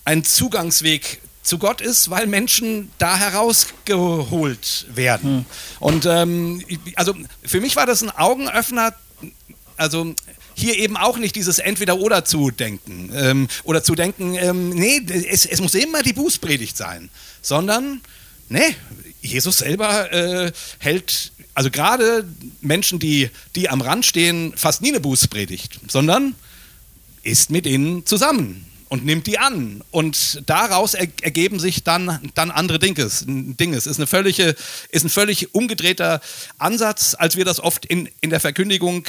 ein Zugangsweg zu Gott ist, weil Menschen da herausgeholt werden. Hm. Und ähm, also für mich war das ein Augenöffner, also hier eben auch nicht dieses Entweder-Oder zu denken ähm, oder zu denken, ähm, nee, es, es, muss immer die Bußpredigt sein, sondern, nee, Jesus selber äh, hält, also gerade Menschen, die, die am Rand stehen, fast nie eine Bußpredigt, sondern ist mit ihnen zusammen und nimmt die an. Und daraus er, ergeben sich dann, dann andere Dinges. Dinges. Ist, eine völlige, ist ein völlig umgedrehter Ansatz, als wir das oft in, in der Verkündigung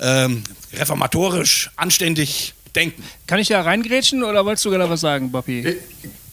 ähm, reformatorisch anständig denken.
Kann ich da reingrätschen oder wolltest du gerade was sagen, Bobby?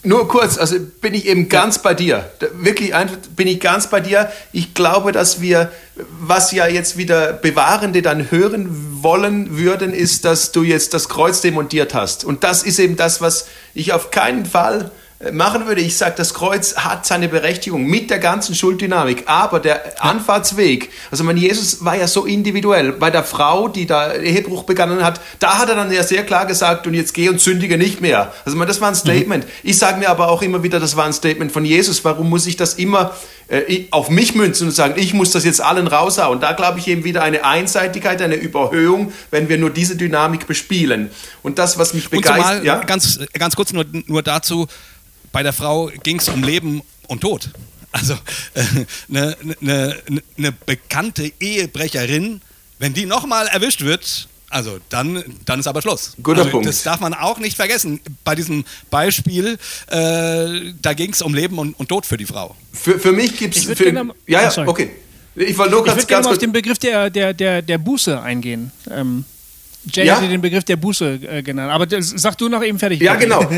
Nur kurz, also bin ich eben ganz ja. bei dir. Wirklich bin ich ganz bei dir. Ich glaube, dass wir, was ja jetzt wieder Bewahrende dann hören wollen würden, ist, dass du jetzt das Kreuz demontiert hast. Und das ist eben das, was ich auf keinen Fall machen würde. Ich sage, das Kreuz hat seine Berechtigung mit der ganzen Schulddynamik, aber der Anfahrtsweg, also mein Jesus war ja so individuell. Bei der Frau, die da Ehebruch begangen hat, da hat er dann ja sehr klar gesagt, und jetzt geh und sündige nicht mehr. Also man, das war ein mhm. Statement. Ich sage mir aber auch immer wieder, das war ein Statement von Jesus. Warum muss ich das immer äh, auf mich münzen und sagen, ich muss das jetzt allen raushauen? Und da glaube ich eben wieder eine Einseitigkeit, eine Überhöhung, wenn wir nur diese Dynamik bespielen. Und das, was mich begeistert...
Ja? Ganz, ganz kurz nur, nur dazu, bei der Frau ging es um Leben und Tod. Also eine äh, ne, ne, ne bekannte Ehebrecherin, wenn die nochmal erwischt wird, also dann, dann ist aber Schluss.
Guter
also,
Punkt.
Das darf man auch nicht vergessen. Bei diesem Beispiel, äh, da ging es um Leben und, und, Tod für die Frau.
Für, für mich gibt es... Ja, ja, okay.
Ich wollte nur ganz, ich ganz auf den Begriff der, der, der, der Buße eingehen. Ähm, Jay ja? hatte den Begriff der Buße äh, genannt. Aber das, sag du noch eben fertig.
Ja, genau. *laughs*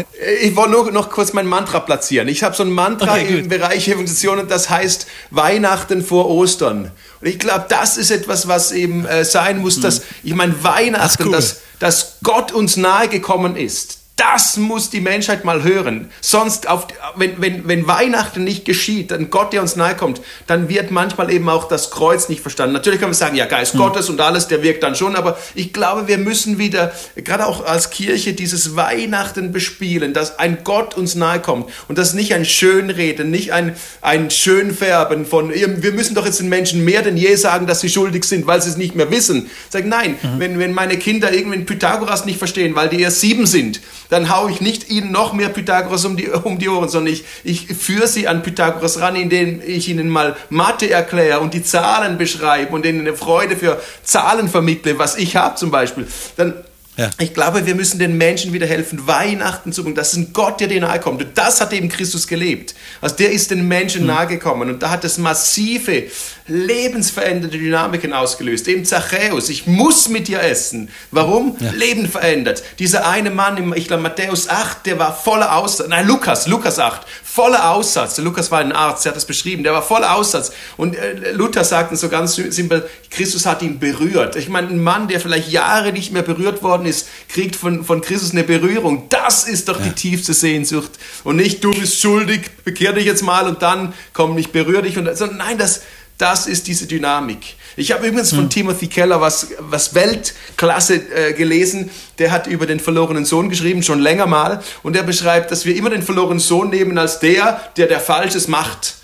Ich wollte nur noch kurz mein Mantra platzieren. Ich habe so ein Mantra okay, im Bereich Evangelisation und das heißt Weihnachten vor Ostern. Und ich glaube, das ist etwas, was eben äh, sein muss, hm. dass, ich meine, Weihnachten, cool. dass, dass Gott uns nahe gekommen ist das muss die Menschheit mal hören. Sonst, auf, wenn, wenn, wenn Weihnachten nicht geschieht, dann Gott, der uns nahe kommt, dann wird manchmal eben auch das Kreuz nicht verstanden. Natürlich kann man sagen, ja, Geist hm. Gottes und alles, der wirkt dann schon, aber ich glaube, wir müssen wieder, gerade auch als Kirche, dieses Weihnachten bespielen, dass ein Gott uns nahe kommt und das nicht ein Schönreden, nicht ein, ein Schönfärben von, wir müssen doch jetzt den Menschen mehr denn je sagen, dass sie schuldig sind, weil sie es nicht mehr wissen. Sag, nein, mhm. wenn, wenn meine Kinder irgendwie Pythagoras nicht verstehen, weil die erst sieben sind, dann haue ich nicht ihnen noch mehr Pythagoras um die, um die Ohren, sondern ich, ich führe sie an Pythagoras ran, indem ich ihnen mal Mathe erkläre und die Zahlen beschreibe und ihnen eine Freude für Zahlen vermittle, was ich habe zum Beispiel. Dann ja. Ich glaube, wir müssen den Menschen wieder helfen, Weihnachten zu bringen. Das ist ein Gott, der dir nahe kommt. Und das hat eben Christus gelebt. Also der ist den Menschen mhm. nahe gekommen. Und da hat es massive lebensverändernde Dynamiken ausgelöst. Eben Zachäus, ich muss mit dir essen. Warum? Ja. Leben verändert. Dieser eine Mann, im, ich glaube Matthäus 8, der war voller Aussatz. Nein, Lukas, Lukas 8, voller Aussatz. Der Lukas war ein Arzt, der hat das beschrieben. Der war voller Aussatz. Und äh, Luther sagten so ganz simpel, Christus hat ihn berührt. Ich meine, ein Mann, der vielleicht Jahre nicht mehr berührt worden ist, kriegt von, von Christus eine Berührung. Das ist doch ja. die tiefste Sehnsucht. Und nicht, du bist schuldig, bekehr dich jetzt mal und dann komm, ich berühre dich. Und, sondern nein, das, das ist diese Dynamik. Ich habe übrigens von hm. Timothy Keller was, was Weltklasse äh, gelesen. Der hat über den verlorenen Sohn geschrieben, schon länger mal. Und er beschreibt, dass wir immer den verlorenen Sohn nehmen als der, der der Falsches macht.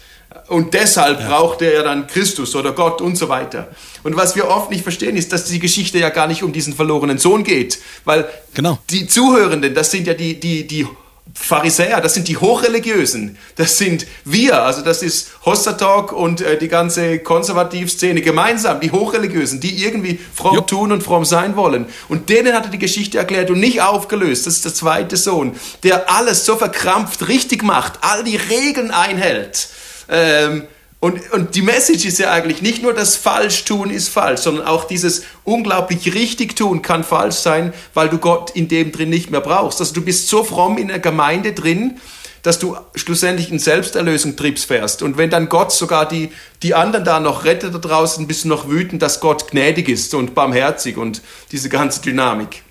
Und deshalb ja. braucht er ja dann Christus oder Gott und so weiter. Und was wir oft nicht verstehen, ist, dass die Geschichte ja gar nicht um diesen verlorenen Sohn geht. Weil genau. die Zuhörenden, das sind ja die, die, die Pharisäer, das sind die Hochreligiösen, das sind wir, also das ist Hostatalk und äh, die ganze Konservativszene gemeinsam, die Hochreligiösen, die irgendwie fromm Jupp. tun und fromm sein wollen. Und denen hat er die Geschichte erklärt und nicht aufgelöst. Das ist der zweite Sohn, der alles so verkrampft richtig macht, all die Regeln einhält. Ähm, und, und die Message ist ja eigentlich nicht nur das Falschtun ist falsch, sondern auch dieses unglaublich richtig tun kann falsch sein, weil du Gott in dem drin nicht mehr brauchst. Also du bist so fromm in der Gemeinde drin, dass du schlussendlich in Selbsterlösung triebst fährst. Und wenn dann Gott sogar die, die anderen da noch rettet da draußen, bist du noch wütend, dass Gott gnädig ist und barmherzig und diese ganze Dynamik.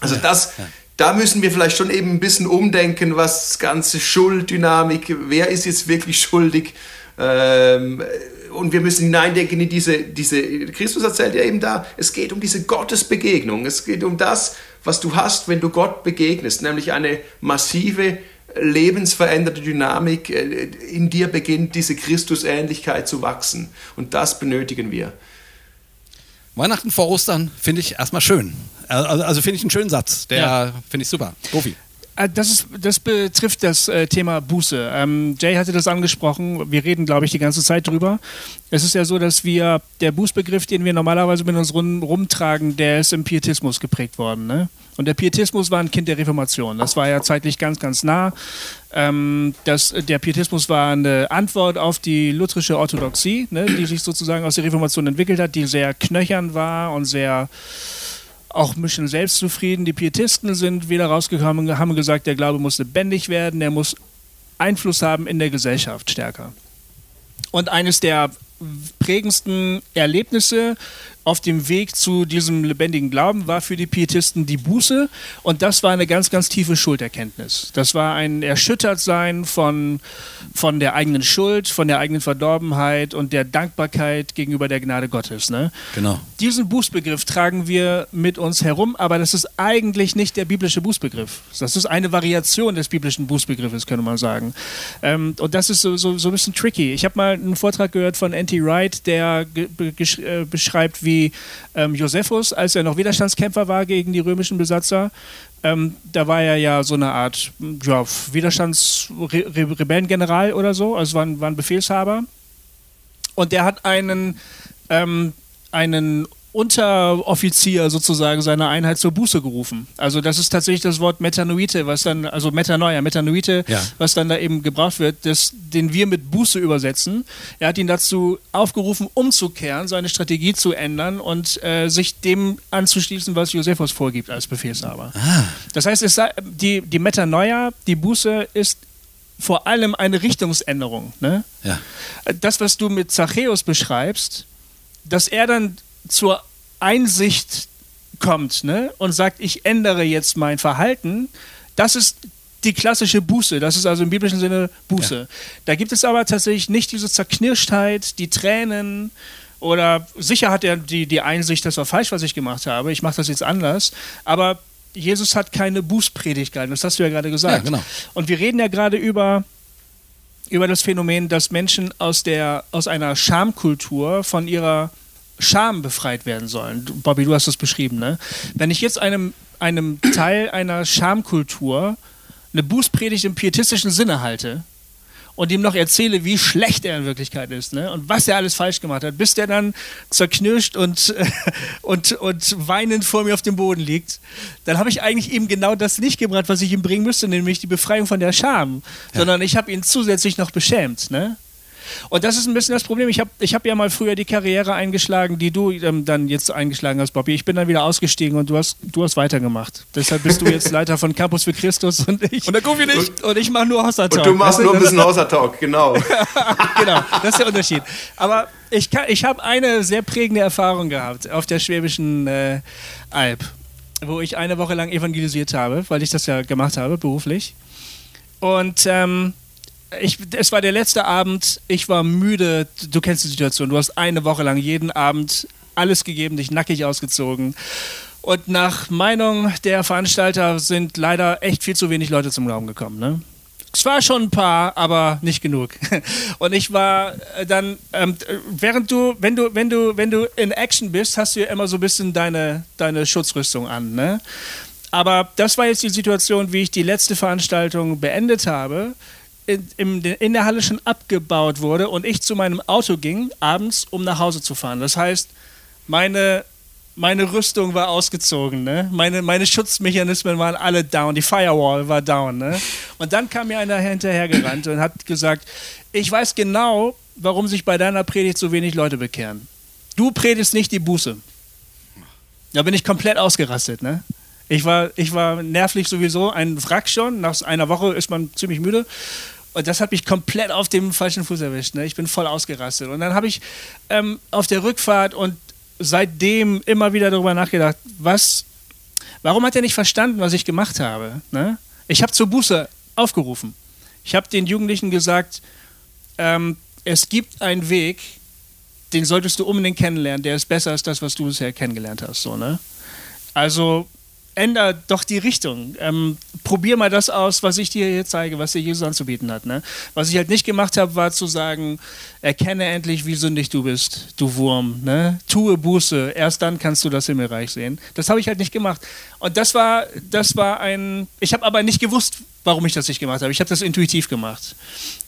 Also das, da müssen wir vielleicht schon eben ein bisschen umdenken, was das ganze Schulddynamik, wer ist jetzt wirklich schuldig, ähm, und wir müssen hineindenken in diese, diese, Christus erzählt ja eben da, es geht um diese Gottesbegegnung. Es geht um das, was du hast, wenn du Gott begegnest, nämlich eine massive, lebensveränderte Dynamik. Äh, in dir beginnt diese Christusähnlichkeit zu wachsen. Und das benötigen wir.
Weihnachten vor Ostern finde ich erstmal schön. Also, also finde ich einen schönen Satz. Der ja. finde ich super. Profi.
Äh, das, ist, das betrifft das äh, Thema Buße. Ähm, Jay hatte das angesprochen. Wir reden, glaube ich, die ganze Zeit drüber. Es ist ja so, dass wir, der Bußbegriff, den wir normalerweise mit uns rum, rumtragen, der ist im Pietismus geprägt worden. Ne? Und der Pietismus war ein Kind der Reformation. Das war ja zeitlich ganz, ganz nah. Ähm, das, der Pietismus war eine Antwort auf die lutherische Orthodoxie, ne, die sich sozusagen aus der Reformation entwickelt hat, die sehr knöchern war und sehr auch ein bisschen selbstzufrieden. Die Pietisten sind wieder rausgekommen, haben gesagt, der Glaube muss lebendig werden, der muss Einfluss haben in der Gesellschaft stärker. Und eines der prägendsten Erlebnisse auf dem Weg zu diesem lebendigen Glauben war für die Pietisten die Buße und das war eine ganz, ganz tiefe Schulderkenntnis. Das war ein Erschüttertsein von, von der eigenen Schuld, von der eigenen Verdorbenheit und der Dankbarkeit gegenüber der Gnade Gottes. Ne?
Genau.
Diesen Bußbegriff tragen wir mit uns herum, aber das ist eigentlich nicht der biblische Bußbegriff. Das ist eine Variation des biblischen Bußbegriffes, könnte man sagen. Ähm, und das ist so, so, so ein bisschen tricky. Ich habe mal einen Vortrag gehört von N.T. Wright, der äh, beschreibt, wie wie ähm, Josephus, als er noch Widerstandskämpfer war gegen die römischen Besatzer. Ähm, da war er ja so eine Art ja, Widerstandsrebellengeneral oder so, also war ein, war ein Befehlshaber. Und der hat einen, ähm, einen Unteroffizier sozusagen seiner Einheit zur Buße gerufen. Also das ist tatsächlich das Wort Metanoite, was dann, also Metanoia, Metanoite, ja. was dann da eben gebraucht wird, das, den wir mit Buße übersetzen. Er hat ihn dazu aufgerufen, umzukehren, seine Strategie zu ändern und äh, sich dem anzuschließen, was Josephus vorgibt als Befehlshaber. Ah. Das heißt, es, die, die Metanoia, die Buße ist vor allem eine Richtungsänderung. Ne? Ja. Das, was du mit Zachäus beschreibst, dass er dann zur Einsicht kommt ne, und sagt, ich ändere jetzt mein Verhalten, das ist die klassische Buße. Das ist also im biblischen Sinne Buße. Ja. Da gibt es aber tatsächlich nicht diese Zerknirschtheit, die Tränen oder sicher hat er die, die Einsicht, das war falsch, was ich gemacht habe. Ich mache das jetzt anders. Aber Jesus hat keine Bußpredigt gehalten. Das hast du ja gerade gesagt. Ja, genau. Und wir reden ja gerade über über das Phänomen, dass Menschen aus, der, aus einer Schamkultur von ihrer Scham befreit werden sollen. Bobby, du hast das beschrieben, ne? Wenn ich jetzt einem, einem Teil einer Schamkultur eine Bußpredigt im pietistischen Sinne halte und ihm noch erzähle, wie schlecht er in Wirklichkeit ist ne? und was er alles falsch gemacht hat, bis der dann zerknirscht und, *laughs* und, und weinend vor mir auf dem Boden liegt, dann habe ich eigentlich eben genau das nicht gebracht, was ich ihm bringen müsste, nämlich die Befreiung von der Scham, ja. sondern ich habe ihn zusätzlich noch beschämt. Ne? Und das ist ein bisschen das Problem. Ich habe ich hab ja mal früher die Karriere eingeschlagen, die du ähm, dann jetzt eingeschlagen hast, Bobby. Ich bin dann wieder ausgestiegen und du hast, du hast weitergemacht. Deshalb bist du jetzt *laughs* Leiter von Campus für Christus und ich.
Und der Goofy nicht.
Und, und ich mache nur Hossa Talk.
Und du machst nur ein bisschen *laughs* Hossa Talk, genau. *laughs*
genau, das ist der Unterschied. Aber ich, ich habe eine sehr prägende Erfahrung gehabt auf der Schwäbischen äh, Alb, wo ich eine Woche lang evangelisiert habe, weil ich das ja gemacht habe, beruflich. Und ähm, ich, es war der letzte Abend, ich war müde, du kennst die Situation, du hast eine Woche lang jeden Abend alles gegeben, dich nackig ausgezogen. Und nach Meinung der Veranstalter sind leider echt viel zu wenig Leute zum Glauben gekommen. Ne? Es war schon ein paar, aber nicht genug. *laughs* Und ich war äh, dann, ähm, während du, wenn du, wenn du, wenn du in Action bist, hast du ja immer so ein bisschen deine, deine Schutzrüstung an. Ne? Aber das war jetzt die Situation, wie ich die letzte Veranstaltung beendet habe. In, in, der Halle schon abgebaut wurde und ich zu meinem Auto ging, abends, um nach Hause zu fahren. Das heißt, meine meine Rüstung war ausgezogen, ne? Meine, meine Schutzmechanismen waren alle down, die Firewall war down, ne? Und dann kam mir einer hinterhergerannt und hat gesagt, ich weiß genau, warum sich bei deiner Predigt so wenig Leute bekehren. Du predigst nicht die Buße. Da bin ich komplett ausgerastet, ne? Ich war, ich war nervlich sowieso ein Wrack schon. Nach einer Woche ist man ziemlich müde. Und das hat mich komplett auf dem falschen Fuß erwischt. Ne? Ich bin voll ausgerastet. Und dann habe ich ähm, auf der Rückfahrt und seitdem immer wieder darüber nachgedacht, was, warum hat er nicht verstanden, was ich gemacht habe? Ne? Ich habe zur Buße aufgerufen. Ich habe den Jugendlichen gesagt, ähm, es gibt einen Weg, den solltest du unbedingt kennenlernen, der ist besser als das, was du bisher kennengelernt hast. So, ne? Also änder doch die Richtung. Ähm, probier mal das aus, was ich dir hier zeige, was dir Jesus anzubieten hat. Ne? Was ich halt nicht gemacht habe, war zu sagen, erkenne endlich, wie sündig du bist, du Wurm. Ne? Tue Buße, erst dann kannst du das Himmelreich sehen. Das habe ich halt nicht gemacht. Und das war, das war ein. Ich habe aber nicht gewusst, warum ich das nicht gemacht habe. Ich habe das intuitiv gemacht.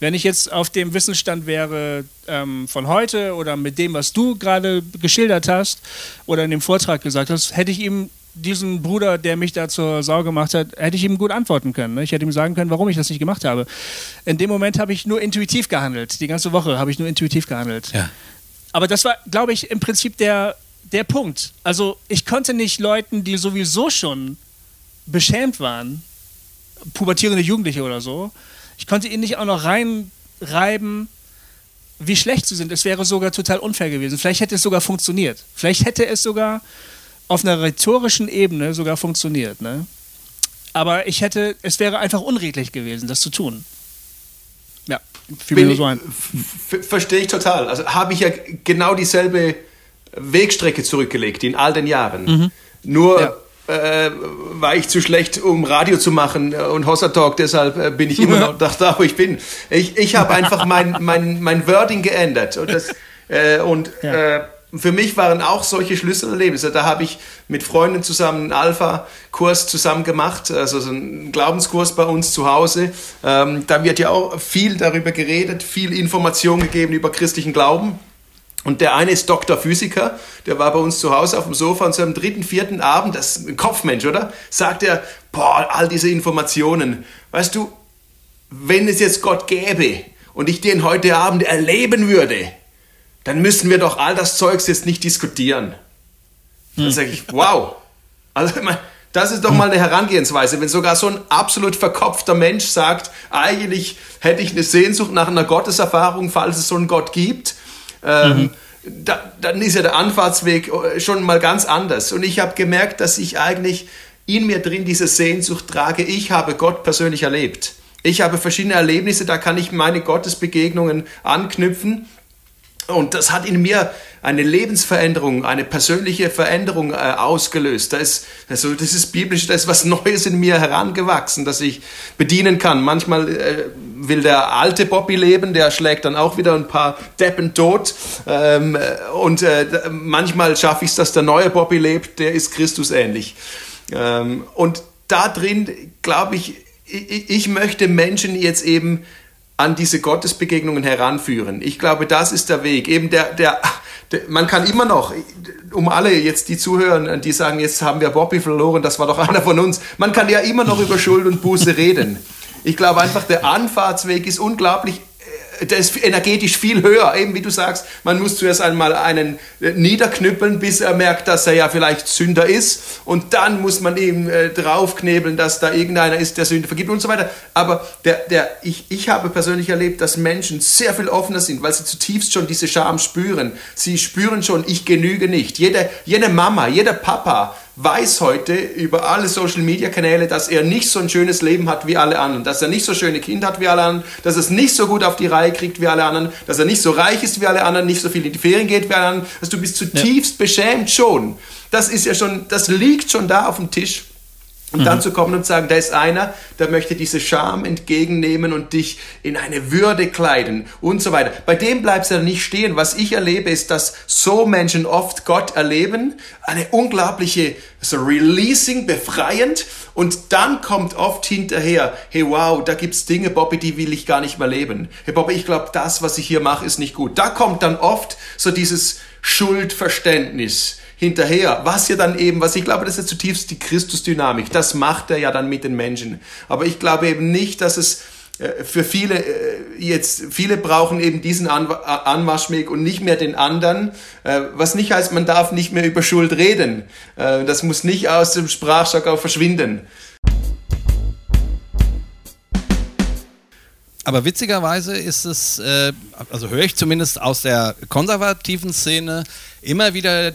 Wenn ich jetzt auf dem Wissensstand wäre ähm, von heute oder mit dem, was du gerade geschildert hast oder in dem Vortrag gesagt hast, hätte ich ihm diesen Bruder, der mich da zur Sau gemacht hat, hätte ich ihm gut antworten können. Ne? Ich hätte ihm sagen können, warum ich das nicht gemacht habe. In dem Moment habe ich nur intuitiv gehandelt. Die ganze Woche habe ich nur intuitiv gehandelt. Ja. Aber das war, glaube ich, im Prinzip der, der Punkt. Also ich konnte nicht Leuten, die sowieso schon beschämt waren, pubertierende Jugendliche oder so, ich konnte ihnen nicht auch noch reinreiben, wie schlecht sie sind. Es wäre sogar total unfair gewesen. Vielleicht hätte es sogar funktioniert. Vielleicht hätte es sogar auf einer rhetorischen Ebene sogar funktioniert. Ne? Aber ich hätte, es wäre einfach unredlich gewesen, das zu tun. Ja,
fiel mir so ein. Verstehe ich total. Also habe ich ja genau dieselbe Wegstrecke zurückgelegt in all den Jahren. Mhm. Nur ja. Äh, war ich zu schlecht, um Radio zu machen und Hossa Talk, deshalb äh, bin ich *laughs* immer noch da, wo ich bin. Ich, ich habe einfach mein, mein, mein Wording geändert und, das, *laughs* äh, und ja. äh, für mich waren auch solche Schlüsselerlebnisse. Da habe ich mit Freunden zusammen einen Alpha-Kurs zusammen gemacht, also so einen Glaubenskurs bei uns zu Hause. Ähm, da wird ja auch viel darüber geredet, viel Information gegeben über christlichen Glauben. Und der eine ist Dr. Physiker, der war bei uns zu Hause auf dem Sofa und so am dritten, vierten Abend, das ist ein Kopfmensch, oder? Sagt er, boah, all diese Informationen. Weißt du, wenn es jetzt Gott gäbe und ich den heute Abend erleben würde, dann müssen wir doch all das Zeugs jetzt nicht diskutieren. Dann sage ich, wow. Also, das ist doch mal eine Herangehensweise, wenn sogar so ein absolut verkopfter Mensch sagt, eigentlich hätte ich eine Sehnsucht nach einer Gotteserfahrung, falls es so einen Gott gibt. Ähm, mhm. da, dann ist ja der Anfahrtsweg äh, schon mal ganz anders. Und ich habe gemerkt, dass ich eigentlich in mir drin diese Sehnsucht trage. Ich habe Gott persönlich erlebt. Ich habe verschiedene Erlebnisse, da kann ich meine Gottesbegegnungen anknüpfen. Und das hat in mir eine Lebensveränderung, eine persönliche Veränderung äh, ausgelöst. Da ist, also das ist biblisch, da ist was Neues in mir herangewachsen, das ich bedienen kann. Manchmal äh, will der alte Bobby leben, der schlägt dann auch wieder ein paar Deppen tot. Ähm, und äh, manchmal schaffe ich es, dass der neue Bobby lebt, der ist Christus ähnlich. Ähm, und da drin, glaube ich, ich, ich möchte Menschen jetzt eben an diese Gottesbegegnungen heranführen. Ich glaube, das ist der Weg. Eben der, der, der, man kann immer noch, um alle jetzt, die zuhören, die sagen, jetzt haben wir Bobby verloren, das war doch *laughs* einer von uns. Man kann ja immer noch über Schuld und Buße reden. Ich glaube einfach, der Anfahrtsweg ist unglaublich der ist energetisch viel höher. Eben wie du sagst, man muss zuerst einmal einen äh, niederknüppeln, bis er merkt, dass er ja vielleicht Sünder ist. Und dann muss man ihm äh, draufknebeln, dass da irgendeiner ist, der Sünde vergibt und so weiter. Aber der, der, ich, ich habe persönlich erlebt, dass Menschen sehr viel offener sind, weil sie zutiefst schon diese Scham spüren. Sie spüren schon, ich genüge nicht. Jede, jede Mama, jeder Papa weiß heute über alle Social-Media-Kanäle, dass er nicht so ein schönes Leben hat wie alle anderen, dass er nicht so schöne Kinder hat wie alle anderen, dass er es nicht so gut auf die Reihe kriegt wie alle anderen, dass er nicht so reich ist wie alle anderen, nicht so viel in die Ferien geht wie alle anderen, dass du bist zutiefst ja. beschämt schon. Das ist ja schon, das liegt schon da auf dem Tisch. Und dann mhm. zu kommen und sagen, da ist einer, der möchte diese Scham entgegennehmen und dich in eine Würde kleiden und so weiter. Bei dem bleibst du nicht stehen. Was ich erlebe, ist, dass so Menschen oft Gott erleben, eine unglaubliche so Releasing, befreiend und dann kommt oft hinterher, hey wow, da gibt's Dinge, Bobby, die will ich gar nicht mehr leben. Hey Bobby, ich glaube, das, was ich hier mache, ist nicht gut. Da kommt dann oft so dieses Schuldverständnis hinterher, was ja dann eben, was ich glaube, das ist zutiefst die Christusdynamik, das macht er ja dann mit den Menschen. Aber ich glaube eben nicht, dass es äh, für viele äh, jetzt, viele brauchen eben diesen Anmarschweg und nicht mehr den anderen, äh, was nicht heißt, man darf nicht mehr über Schuld reden. Das muss nicht aus dem Sprachstock auch verschwinden.
Aber witzigerweise ist es, also höre ich zumindest aus der konservativen Szene immer wieder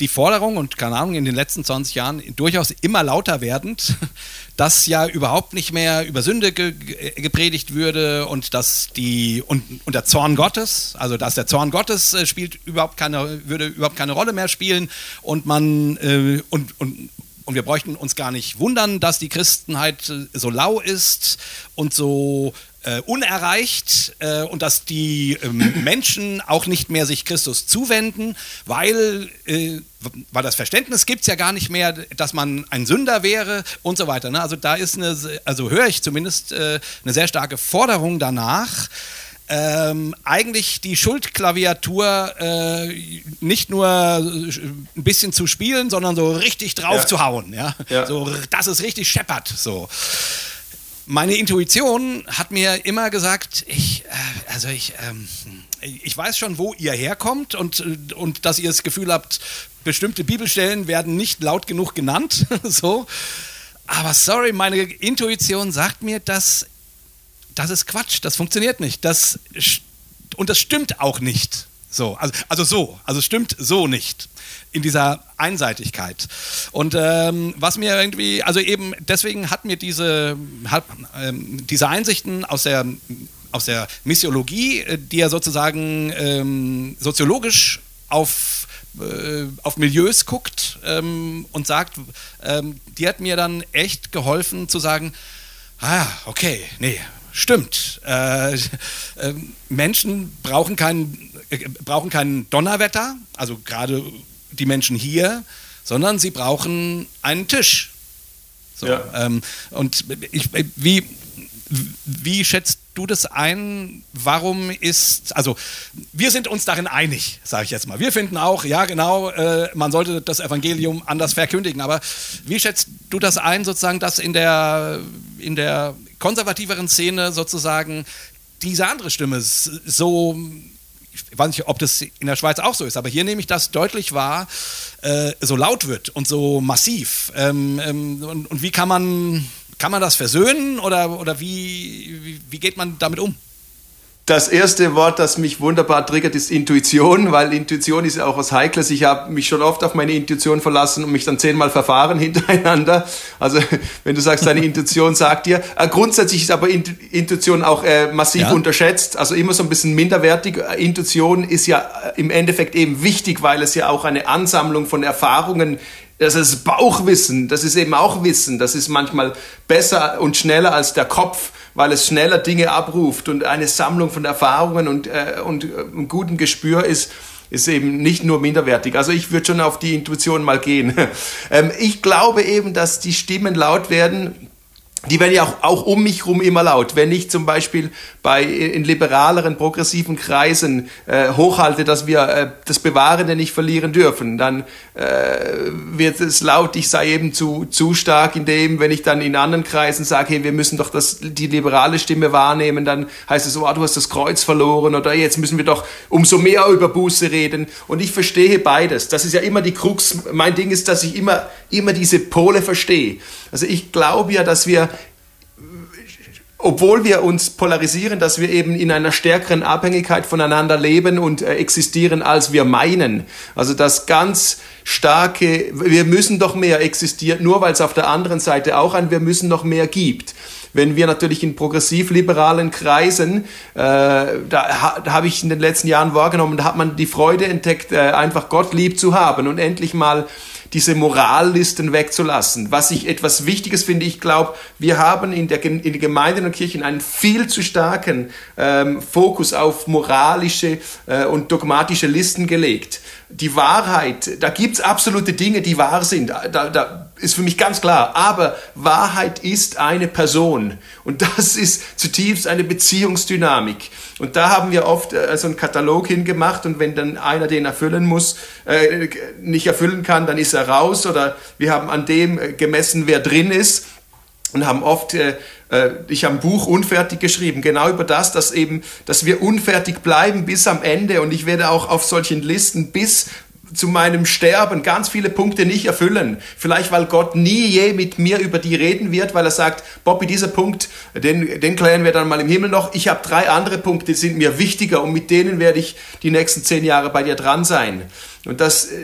die Forderung und keine Ahnung, in den letzten 20 Jahren durchaus immer lauter werdend, *laughs* dass ja überhaupt nicht mehr über Sünde ge gepredigt würde und dass die und, und der Zorn Gottes, also dass der Zorn Gottes äh, spielt überhaupt keine, würde überhaupt keine Rolle mehr spielen und man äh, und, und und wir bräuchten uns gar nicht wundern, dass die Christenheit äh, so lau ist und so äh, unerreicht äh, und dass die ähm, *clears throat* Menschen auch nicht mehr sich Christus zuwenden, weil, äh, weil das Verständnis gibt es ja gar nicht mehr, dass man ein Sünder wäre und so weiter. Ne? Also da ist eine, also höre ich zumindest äh, eine sehr starke Forderung danach. Ähm, eigentlich die Schuldklaviatur äh, nicht nur ein bisschen zu spielen, sondern so richtig drauf ja. zu hauen. Ja? ja? So, dass es richtig scheppert. So meine Intuition hat mir immer gesagt, ich, äh, also ich, ähm, ich weiß schon, wo ihr herkommt und, und dass ihr das Gefühl habt, bestimmte Bibelstellen werden nicht laut genug genannt. *laughs* so. Aber sorry, meine Intuition sagt mir, dass das ist Quatsch, das funktioniert nicht. Das, und das stimmt auch nicht. So, also, also so, also stimmt so nicht in dieser Einseitigkeit. Und ähm, was mir irgendwie, also eben deswegen hat mir diese, hat, ähm, diese Einsichten aus der, aus der Missiologie, äh, die ja sozusagen ähm, soziologisch auf äh, auf Milieus guckt ähm, und sagt, ähm, die hat mir dann echt geholfen zu sagen, ah, okay, nee, stimmt. Äh, äh, Menschen brauchen keinen, äh, brauchen kein Donnerwetter, also gerade die Menschen hier, sondern sie brauchen einen Tisch. So, ja. ähm, und ich, wie, wie schätzt du das ein? Warum ist, also wir sind uns darin einig, sage ich jetzt mal. Wir finden auch, ja genau, äh, man sollte das Evangelium anders verkündigen. Aber wie schätzt du das ein, sozusagen, dass in der, in der konservativeren Szene sozusagen diese andere Stimme so ich weiß nicht, ob das in der Schweiz auch so ist, aber hier nehme ich das deutlich wahr, äh, so laut wird und so massiv. Ähm, ähm, und, und, wie kann man, kann man das versöhnen oder, oder wie, wie, wie geht man damit um?
Das erste Wort, das mich wunderbar triggert, ist Intuition, weil Intuition ist ja auch was Heikles. Ich habe mich schon oft auf meine Intuition verlassen und mich dann zehnmal verfahren *laughs* hintereinander. Also wenn du sagst, deine Intuition sagt dir. Äh, grundsätzlich ist aber Intuition auch äh, massiv ja. unterschätzt, also immer so ein bisschen minderwertig. Äh, Intuition ist ja äh, im Endeffekt eben wichtig, weil es ja auch eine Ansammlung von Erfahrungen das ist Bauchwissen, das ist eben auch Wissen, das ist manchmal besser und schneller als der Kopf weil es schneller Dinge abruft und eine Sammlung von Erfahrungen und, äh, und äh, einem guten Gespür ist, ist eben nicht nur minderwertig. Also ich würde schon auf die Intuition mal gehen. *laughs* ähm, ich glaube eben, dass die Stimmen laut werden, die werden ja auch, auch um mich herum immer laut. Wenn ich zum Beispiel bei in liberaleren, progressiven Kreisen äh, hochhalte, dass wir äh, das Bewahrende nicht verlieren dürfen, dann äh, wird es laut, ich sei eben zu, zu stark in dem, wenn ich dann in anderen Kreisen sage, hey, wir müssen doch das, die liberale Stimme wahrnehmen, dann heißt es so, oh, du hast das Kreuz verloren oder jetzt müssen wir doch umso mehr über Buße reden. Und ich verstehe beides. Das ist ja immer die Krux. Mein Ding ist, dass ich immer, immer diese Pole verstehe. Also ich glaube ja, dass wir obwohl wir uns polarisieren, dass wir eben in einer stärkeren Abhängigkeit voneinander leben und äh, existieren, als wir meinen. Also das ganz starke, wir müssen doch mehr existiert, nur weil es auf der anderen Seite auch ein Wir müssen noch mehr gibt. Wenn wir natürlich in progressiv-liberalen Kreisen, äh, da, ha, da habe ich in den letzten Jahren wahrgenommen, da hat man die Freude entdeckt, äh, einfach Gott lieb zu haben und endlich mal diese Morallisten wegzulassen. Was ich etwas Wichtiges finde, ich glaube, wir haben in, der, in den Gemeinden und Kirchen einen viel zu starken ähm, Fokus auf moralische äh, und dogmatische Listen gelegt. Die Wahrheit, da gibt's absolute Dinge, die wahr sind. Da, da ist für mich ganz klar. Aber Wahrheit ist eine Person. Und das ist zutiefst eine Beziehungsdynamik. Und da haben wir oft äh, so einen Katalog hingemacht und wenn dann einer den erfüllen muss, äh, nicht erfüllen kann, dann ist er raus oder wir haben an dem äh, gemessen, wer drin ist und haben oft, äh, äh, ich habe ein Buch unfertig geschrieben, genau über das, dass eben, dass wir unfertig bleiben bis am Ende und ich werde auch auf solchen Listen bis zu meinem Sterben ganz viele Punkte nicht erfüllen. Vielleicht, weil Gott nie je mit mir über die reden wird, weil er sagt, Bobby, dieser Punkt, den, den klären wir dann mal im Himmel noch. Ich habe drei andere Punkte, die sind mir wichtiger und mit denen werde ich die nächsten zehn Jahre bei dir dran sein. Und das, äh,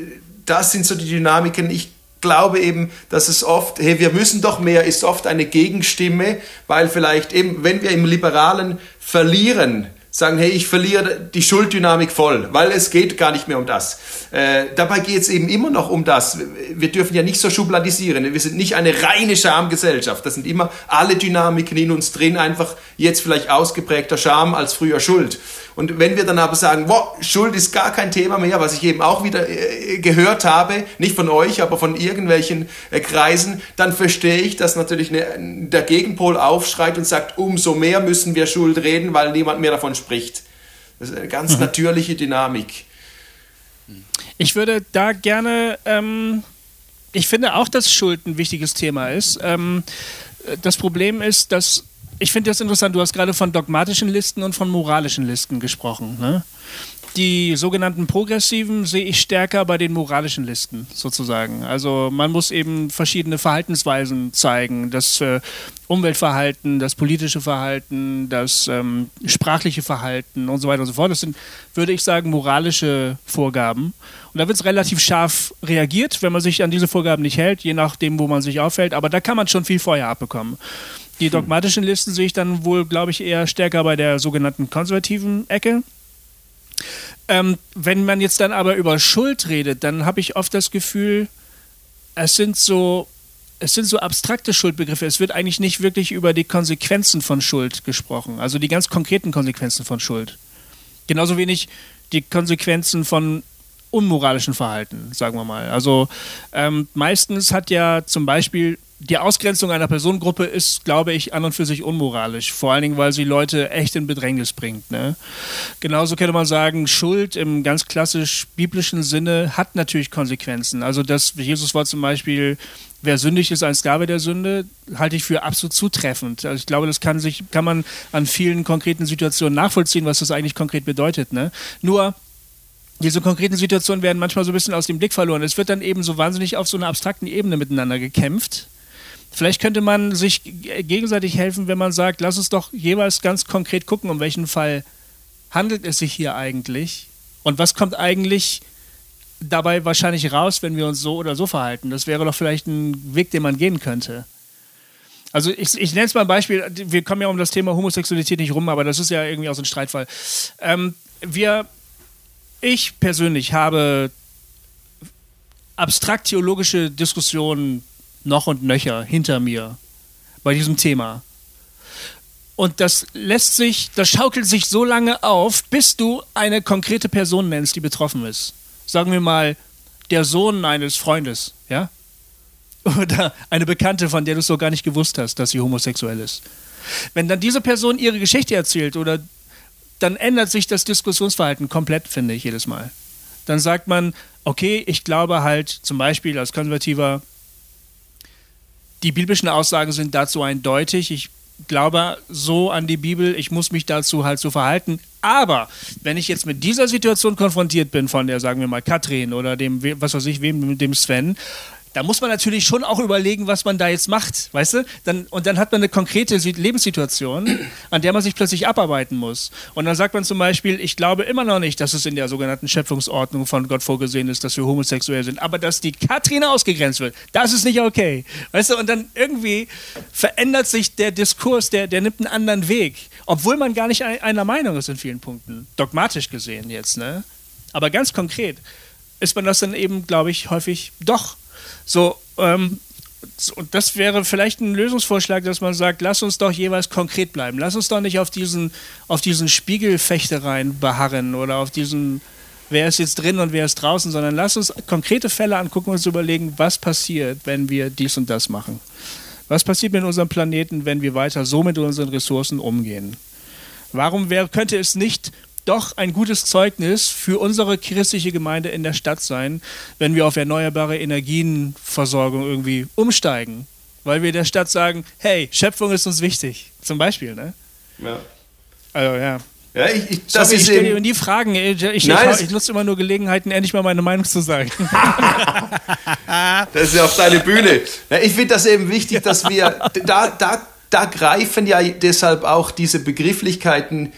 das sind so die Dynamiken. Ich glaube eben, dass es oft, hey, wir müssen doch mehr, ist oft eine Gegenstimme, weil vielleicht eben, wenn wir im Liberalen verlieren, sagen, hey, ich verliere die Schulddynamik voll, weil es geht gar nicht mehr um das. Äh, dabei geht es eben immer noch um das. Wir dürfen ja nicht so schubladisieren. Wir sind nicht eine reine Schamgesellschaft. Das sind immer alle Dynamiken in uns drin, einfach jetzt vielleicht ausgeprägter Scham als früher Schuld. Und wenn wir dann aber sagen, wow, Schuld ist gar kein Thema mehr, was ich eben auch wieder äh, gehört habe, nicht von euch, aber von irgendwelchen äh, Kreisen, dann verstehe ich, dass natürlich ne, der Gegenpol aufschreit und sagt, umso mehr müssen wir Schuld reden, weil niemand mehr davon spricht. Das ist eine ganz mhm. natürliche Dynamik.
Ich würde da gerne, ähm, ich finde auch, dass Schuld ein wichtiges Thema ist. Ähm, das Problem ist, dass ich finde das interessant, du hast gerade von dogmatischen Listen und von moralischen Listen gesprochen. Ne? Die sogenannten Progressiven sehe ich stärker bei den moralischen Listen sozusagen. Also man muss eben verschiedene Verhaltensweisen zeigen. Das äh, Umweltverhalten, das politische Verhalten, das ähm, sprachliche Verhalten und so weiter und so fort. Das sind, würde ich sagen, moralische Vorgaben. Und da wird es relativ scharf reagiert, wenn man sich an diese Vorgaben nicht hält, je nachdem, wo man sich aufhält. Aber da kann man schon viel Feuer abbekommen. Die dogmatischen Listen sehe ich dann wohl, glaube ich, eher stärker bei der sogenannten konservativen Ecke. Ähm, wenn man jetzt dann aber über Schuld redet, dann habe ich oft das Gefühl, es sind so es sind so abstrakte Schuldbegriffe. Es wird eigentlich nicht wirklich über die Konsequenzen von Schuld gesprochen, also die ganz konkreten Konsequenzen von Schuld. Genauso wenig die Konsequenzen von unmoralischen Verhalten, sagen wir mal. Also ähm, meistens hat ja zum Beispiel die Ausgrenzung einer Personengruppe ist, glaube ich, an und für sich unmoralisch. Vor allen Dingen, weil sie Leute echt in Bedrängnis bringt. Ne? Genauso könnte man sagen, Schuld im ganz klassisch biblischen Sinne hat natürlich Konsequenzen. Also, dass Jesus war zum Beispiel, wer sündig ist, ein Sklave der Sünde, halte ich für absolut zutreffend. Also ich glaube, das kann sich, kann man an vielen konkreten Situationen nachvollziehen, was das eigentlich konkret bedeutet. Ne? Nur diese konkreten Situationen werden manchmal so ein bisschen aus dem Blick verloren. Es wird dann eben so wahnsinnig auf so einer abstrakten Ebene miteinander gekämpft Vielleicht könnte man sich gegenseitig helfen, wenn man sagt, lass uns doch jeweils ganz konkret gucken, um welchen Fall handelt es sich hier eigentlich und was kommt eigentlich dabei wahrscheinlich raus, wenn wir uns so oder so verhalten. Das wäre doch vielleicht ein Weg, den man gehen könnte. Also ich, ich nenne es mal ein Beispiel, wir kommen ja um das Thema Homosexualität nicht rum, aber das ist ja irgendwie auch so ein Streitfall. Ähm, wir, ich persönlich habe abstrakt theologische Diskussionen noch und nöcher hinter mir bei diesem Thema. Und das lässt sich, das schaukelt sich so lange auf, bis du eine konkrete Person nennst, die betroffen ist. Sagen wir mal, der Sohn eines Freundes, ja? oder eine Bekannte, von der du so gar nicht gewusst hast, dass sie homosexuell ist. Wenn dann diese Person ihre Geschichte erzählt oder dann ändert sich das Diskussionsverhalten komplett, finde ich jedes Mal. Dann sagt man, okay, ich glaube halt zum Beispiel als Konservativer, die biblischen Aussagen sind dazu eindeutig. Ich glaube so an die Bibel, ich muss mich dazu halt so verhalten. Aber wenn ich jetzt mit dieser Situation konfrontiert bin von der, sagen wir mal, Katrin oder dem, was weiß ich, wem, dem Sven, da muss man natürlich schon auch überlegen, was man da jetzt macht, weißt du? Dann, und dann hat man eine konkrete Lebenssituation, an der man sich plötzlich abarbeiten muss. Und dann sagt man zum Beispiel, ich glaube immer noch nicht, dass es in der sogenannten Schöpfungsordnung von Gott vorgesehen ist, dass wir homosexuell sind, aber dass die Katrin ausgegrenzt wird, das ist nicht okay. Weißt du? Und dann irgendwie verändert sich der Diskurs, der, der nimmt einen anderen Weg, obwohl man gar nicht einer Meinung ist in vielen Punkten, dogmatisch gesehen jetzt, ne? Aber ganz konkret ist man das dann eben, glaube ich, häufig doch so, ähm, und das wäre vielleicht ein Lösungsvorschlag, dass man sagt, lass uns doch jeweils konkret bleiben. Lass uns doch nicht auf diesen, auf diesen Spiegelfechtereien beharren oder auf diesen, wer ist jetzt drin und wer ist draußen, sondern lass uns konkrete Fälle angucken und uns überlegen, was passiert, wenn wir dies und das machen. Was passiert mit unserem Planeten, wenn wir weiter so mit unseren Ressourcen umgehen? Warum wär, könnte es nicht doch ein gutes Zeugnis für unsere christliche Gemeinde in der Stadt sein, wenn wir auf erneuerbare Energienversorgung irgendwie umsteigen. Weil wir der Stadt sagen, hey, Schöpfung ist uns wichtig. Zum Beispiel, ne? Ja. Also, ja.
Ja, ich, ich, das
Sorry, ich stelle dir die Fragen. Ich, ich, Nein, ich, nutze immer nur Gelegenheiten, endlich mal meine Meinung zu sagen. *laughs*
das ist ja auf deine Bühne. Ich finde das eben wichtig, dass wir, *laughs* da, da, da greifen ja deshalb auch diese Begrifflichkeiten äh,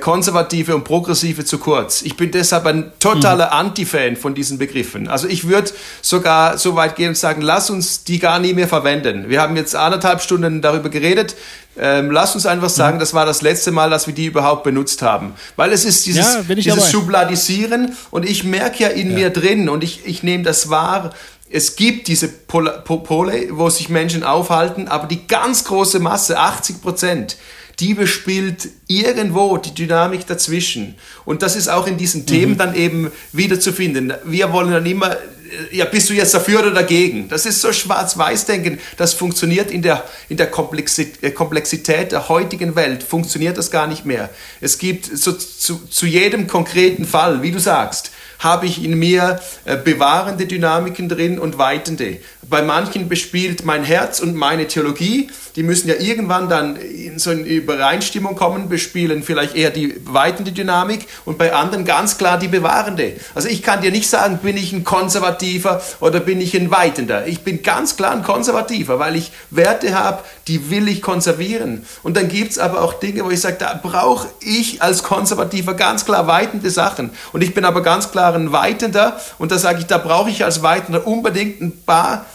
Konservative und Progressive zu kurz. Ich bin deshalb ein totaler mhm. Anti-Fan von diesen Begriffen. Also ich würde sogar so weit gehen und sagen, lass uns die gar nie mehr verwenden. Wir haben jetzt anderthalb Stunden darüber geredet. Ähm, lass uns einfach sagen, mhm. das war das letzte Mal, dass wir die überhaupt benutzt haben. Weil es ist dieses, ja, dieses Schubladisieren und ich merke ja in ja. mir drin und ich, ich nehme das wahr, es gibt diese Pole, wo sich Menschen aufhalten, aber die ganz große Masse, 80 Prozent, die bespielt irgendwo die Dynamik dazwischen. Und das ist auch in diesen mhm. Themen dann eben wiederzufinden. Wir wollen dann immer, äh, ja, bist du jetzt dafür oder dagegen? Das ist so schwarz-weiß-denken. Das funktioniert in der, in der äh, Komplexität der heutigen Welt, funktioniert das gar nicht mehr. Es gibt so, zu, zu jedem konkreten Fall, wie du sagst, habe ich in mir äh, bewahrende Dynamiken drin und weitende. Bei manchen bespielt mein Herz und meine Theologie, die müssen ja irgendwann dann in so eine Übereinstimmung kommen, bespielen vielleicht eher die weitende Dynamik und bei anderen ganz klar die bewahrende. Also ich kann dir nicht sagen, bin ich ein Konservativer oder bin ich ein Weitender. Ich bin ganz klar ein Konservativer, weil ich Werte habe, die will ich konservieren. Und dann gibt es aber auch Dinge, wo ich sage, da brauche ich als Konservativer ganz klar weitende Sachen. Und ich bin aber ganz klar ein Weitender und da sage ich, da brauche ich als Weitender unbedingt ein paar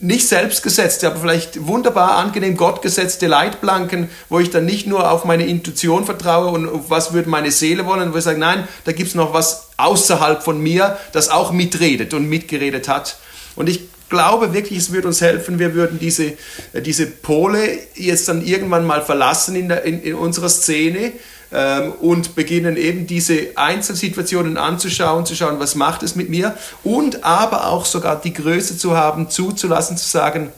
nicht selbstgesetzte, aber vielleicht wunderbar angenehm gottgesetzte Leitplanken, wo ich dann nicht nur auf meine Intuition vertraue und was würde meine Seele wollen, wo ich sage, nein, da gibt es noch was außerhalb von mir, das auch mitredet und mitgeredet hat. Und ich glaube wirklich, es würde uns helfen, wir würden diese, diese Pole jetzt dann irgendwann mal verlassen in, der, in, in unserer Szene ähm, und beginnen eben diese Einzelsituationen anzuschauen, zu schauen, was macht es mit mir und aber auch sogar die Größe zu haben, zuzulassen, zu sagen,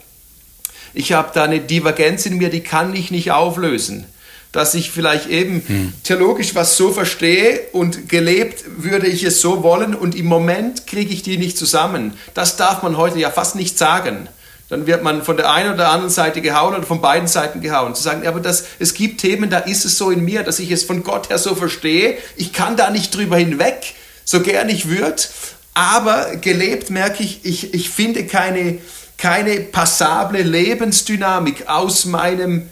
ich habe da eine Divergenz in mir, die kann ich nicht auflösen dass ich vielleicht eben hm. theologisch was so verstehe und gelebt würde ich es so wollen und im Moment kriege ich die nicht zusammen. Das darf man heute ja fast nicht sagen dann wird man von der einen oder anderen Seite gehauen oder von beiden Seiten gehauen. Zu sagen, aber das, es gibt Themen, da ist es so in mir, dass ich es von Gott her so verstehe, ich kann da nicht drüber hinweg, so gern ich würde, aber gelebt merke ich, ich, ich finde keine, keine passable Lebensdynamik aus meinem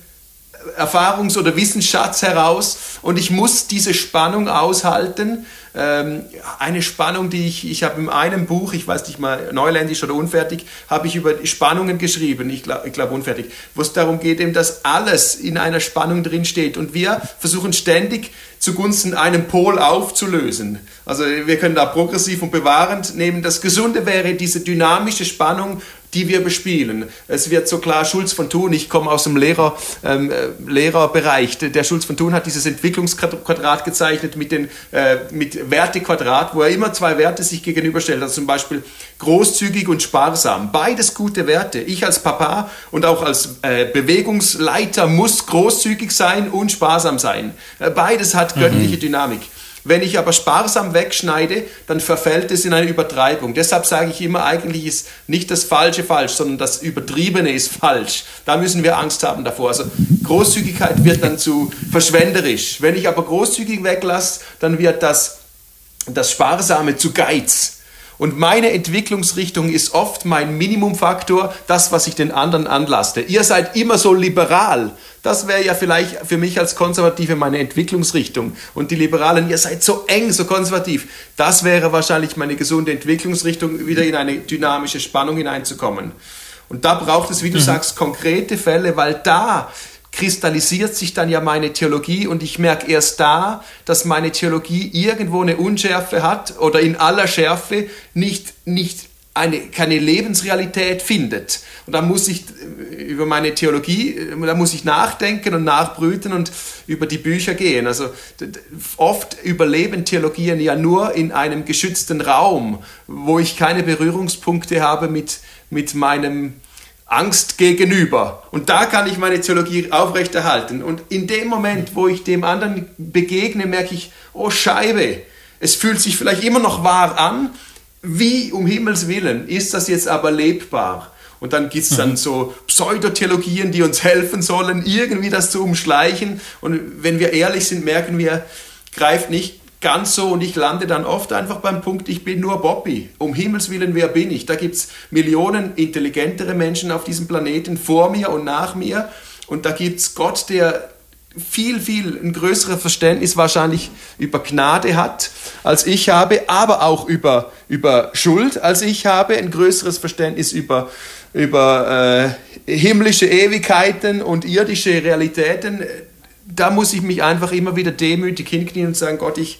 Erfahrungs- oder Wissensschatz heraus. Und ich muss diese Spannung aushalten. Ähm, eine Spannung, die ich, ich habe in einem Buch, ich weiß nicht mal, Neuländisch oder Unfertig, habe ich über Spannungen geschrieben, ich glaube glaub Unfertig, wo es darum geht, eben, dass alles in einer Spannung drin steht. Und wir versuchen ständig zugunsten einem Pol aufzulösen. Also wir können da progressiv und bewahrend nehmen. Das Gesunde wäre diese dynamische Spannung die wir bespielen. Es wird so klar, Schulz von Thun, ich komme aus dem Lehrer, ähm, äh, Lehrerbereich, der Schulz von Thun hat dieses Entwicklungsquadrat gezeichnet mit, den, äh, mit Wertequadrat, wo er immer zwei Werte sich gegenüberstellt, also zum Beispiel großzügig und sparsam. Beides gute Werte. Ich als Papa und auch als äh, Bewegungsleiter muss großzügig sein und sparsam sein. Äh, beides hat göttliche mhm. Dynamik. Wenn ich aber sparsam wegschneide, dann verfällt es in eine Übertreibung. Deshalb sage ich immer, eigentlich ist nicht das Falsche falsch, sondern das Übertriebene ist falsch. Da müssen wir Angst haben davor. Also Großzügigkeit wird dann zu verschwenderisch. Wenn ich aber großzügig weglasse, dann wird das, das Sparsame zu Geiz. Und meine Entwicklungsrichtung ist oft mein Minimumfaktor, das, was ich den anderen anlaste. Ihr seid immer so liberal. Das wäre ja vielleicht für mich als Konservative meine Entwicklungsrichtung. Und die Liberalen, ihr seid so eng, so konservativ. Das wäre wahrscheinlich meine gesunde Entwicklungsrichtung, wieder in eine dynamische Spannung hineinzukommen. Und da braucht es, wie du mhm. sagst, konkrete Fälle, weil da kristallisiert sich dann ja meine Theologie und ich merke erst da, dass meine Theologie irgendwo eine Unschärfe hat oder in aller Schärfe nicht, nicht eine, keine Lebensrealität findet. Und da muss ich äh, über meine Theologie, äh, da muss ich nachdenken und nachbrüten und über die Bücher gehen. Also oft überleben Theologien ja nur in einem geschützten Raum, wo ich keine Berührungspunkte habe mit, mit meinem Angst gegenüber. Und da kann ich meine Theologie aufrechterhalten. Und in dem Moment, wo ich dem anderen begegne, merke ich, oh Scheibe, es fühlt sich vielleicht immer noch wahr an. Wie um Himmels Willen ist das jetzt aber lebbar? Und dann gibt es dann mhm. so Pseudotheologien, die uns helfen sollen, irgendwie das zu umschleichen. Und wenn wir ehrlich sind, merken wir, greift nicht ganz so und ich lande dann oft einfach beim Punkt, ich bin nur Bobby. Um Himmels Willen, wer bin ich? Da gibt es Millionen intelligentere Menschen auf diesem Planeten vor mir und nach mir und da gibt es Gott, der viel, viel ein größeres Verständnis wahrscheinlich über Gnade hat, als ich habe, aber auch über, über Schuld, als ich habe, ein größeres Verständnis über, über äh, himmlische Ewigkeiten und irdische Realitäten da muss ich mich einfach immer wieder demütig hinknien und sagen, Gott, ich,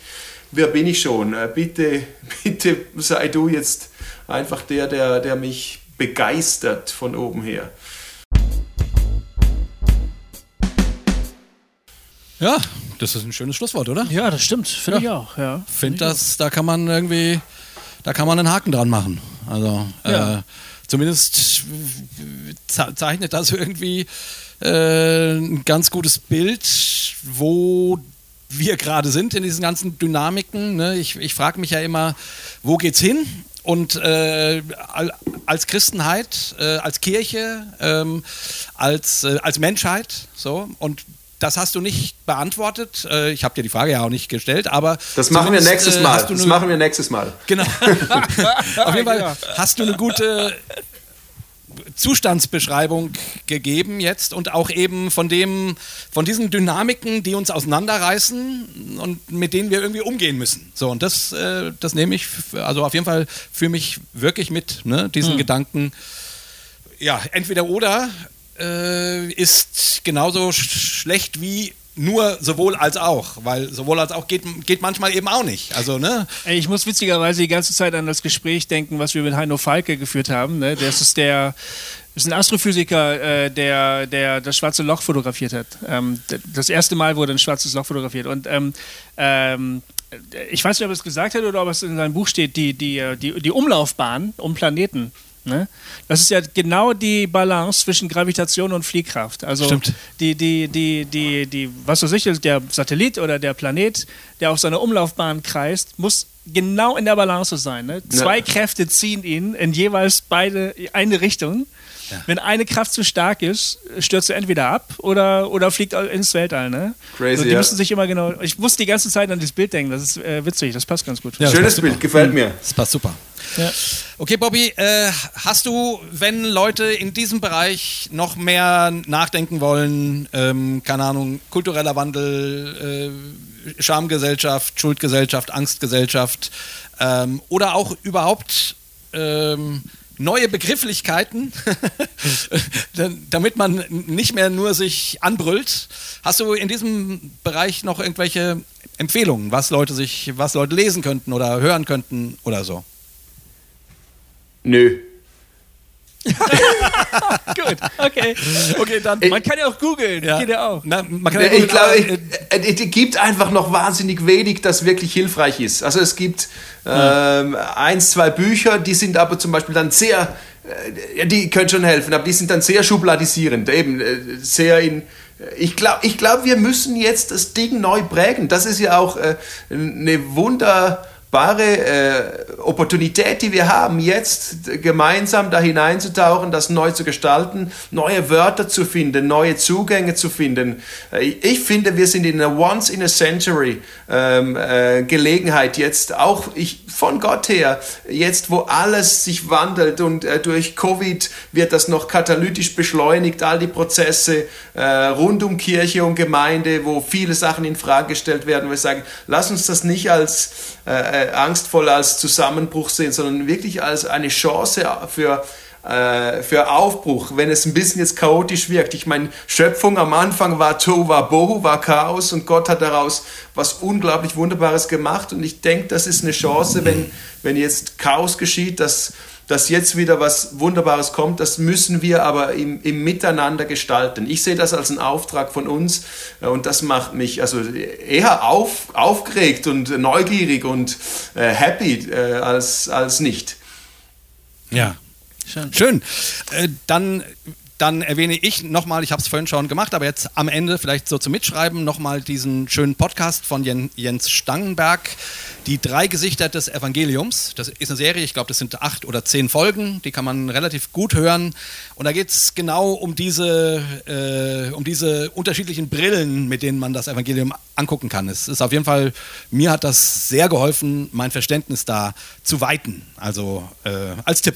wer bin ich schon? Äh, bitte, *laughs* bitte sei du jetzt einfach der, der, der mich begeistert von oben her.
Ja, das ist ein schönes Schlusswort, oder?
Ja, das stimmt, finde ja. ich auch. Ja,
finde das, da kann man irgendwie, da kann man einen Haken dran machen. Also ja. äh, zumindest zeichnet das irgendwie äh, ein ganz gutes Bild, wo wir gerade sind in diesen ganzen Dynamiken. Ne? Ich, ich frage mich ja immer, wo geht's hin? Und äh, als Christenheit, äh, als Kirche, ähm, als, äh, als Menschheit, so und das hast du nicht beantwortet. Äh, ich habe dir die Frage ja auch nicht gestellt, aber
das machen wir nächstes Mal. Das machen wir nächstes Mal.
Genau. *laughs* Auf jeden Fall hast du eine gute Zustandsbeschreibung gegeben jetzt und auch eben von dem, von diesen Dynamiken, die uns auseinanderreißen und mit denen wir irgendwie umgehen müssen. So, und das, äh, das nehme ich, also auf jeden Fall für mich wirklich mit, ne, diesen hm. Gedanken. Ja, entweder oder äh, ist genauso schlecht wie nur sowohl als auch, weil sowohl als auch geht, geht manchmal eben auch nicht. Also, ne?
Ich muss witzigerweise die ganze Zeit an das Gespräch denken, was wir mit Heino Falke geführt haben. Ne? Das ist der ist ein Astrophysiker, äh, der, der das schwarze Loch fotografiert hat. Ähm, das erste Mal wurde ein schwarzes Loch fotografiert. Und ähm, ähm, ich weiß nicht, ob er es gesagt hat oder ob es in seinem Buch steht, die, die, die, die Umlaufbahn um Planeten Ne? Das ist ja genau die Balance zwischen Gravitation und Fliehkraft. Also Stimmt. die, die, die, die, die, was weiß ich, der Satellit oder der Planet, der auf seiner Umlaufbahn kreist, muss genau in der Balance sein. Ne? Zwei ja. Kräfte ziehen ihn in jeweils beide eine Richtung. Ja. Wenn eine Kraft zu stark ist, stürzt er entweder ab oder, oder fliegt ins Weltall. Ne? Crazy. Also die ja. müssen sich immer genau. Ich muss die ganze Zeit an dieses Bild denken. Das ist äh, witzig. Das passt ganz gut.
Ja, Schönes Bild, gefällt mir.
Das passt super. Ja. Okay, Bobby, äh, hast du, wenn Leute in diesem Bereich noch mehr nachdenken wollen, ähm, keine Ahnung, kultureller Wandel, äh, Schamgesellschaft, Schuldgesellschaft, Angstgesellschaft ähm, oder auch überhaupt ähm, neue Begrifflichkeiten, *laughs* damit man nicht mehr nur sich anbrüllt. Hast du in diesem Bereich noch irgendwelche Empfehlungen, was Leute sich, was Leute lesen könnten oder hören könnten oder so?
Nö. *laughs*
Gut, okay. Okay, dann. Man kann ja auch googeln.
Ja.
Geht ja auch.
Na, man kann ja ich glaube, es gibt einfach noch wahnsinnig wenig, das wirklich hilfreich ist. Also es gibt ähm, eins, zwei Bücher, die sind aber zum Beispiel dann sehr, äh, die können schon helfen, aber die sind dann sehr schubladisierend, eben äh, sehr in ich glaube, ich glaub, wir müssen jetzt das Ding neu prägen. Das ist ja auch äh, eine Wunder wunderbare äh, Opportunität, die wir haben, jetzt gemeinsam da hineinzutauchen, das neu zu gestalten, neue Wörter zu finden, neue Zugänge zu finden. Äh, ich finde, wir sind in einer once in a century ähm, äh, Gelegenheit jetzt, auch ich, von Gott her, jetzt wo alles sich wandelt und äh, durch Covid wird das noch katalytisch beschleunigt, all die Prozesse äh, rund um Kirche und Gemeinde, wo viele Sachen in Frage gestellt werden, wo wir sagen, lass uns das nicht als äh, angstvoll als Zusammenbruch sehen, sondern wirklich als eine Chance für äh, für Aufbruch, wenn es ein bisschen jetzt chaotisch wirkt. Ich meine, Schöpfung am Anfang war To, war Bohu, war Chaos und Gott hat daraus was unglaublich Wunderbares gemacht und ich denke, das ist eine Chance, wenn, wenn jetzt Chaos geschieht, dass dass jetzt wieder was Wunderbares kommt, das müssen wir aber im, im Miteinander gestalten. Ich sehe das als einen Auftrag von uns äh, und das macht mich also eher auf, aufgeregt und neugierig und äh, happy äh, als, als nicht.
Ja, schön. Schön. Äh, dann dann erwähne ich nochmal, ich habe es vorhin schon gemacht, aber jetzt am Ende vielleicht so zum Mitschreiben nochmal diesen schönen Podcast von Jens Stangenberg, Die drei Gesichter des Evangeliums. Das ist eine Serie, ich glaube, das sind acht oder zehn Folgen, die kann man relativ gut hören. Und da geht es genau um diese, äh, um diese unterschiedlichen Brillen, mit denen man das Evangelium angucken kann. Es ist auf jeden Fall, mir hat das sehr geholfen, mein Verständnis da zu weiten. Also äh, als Tipp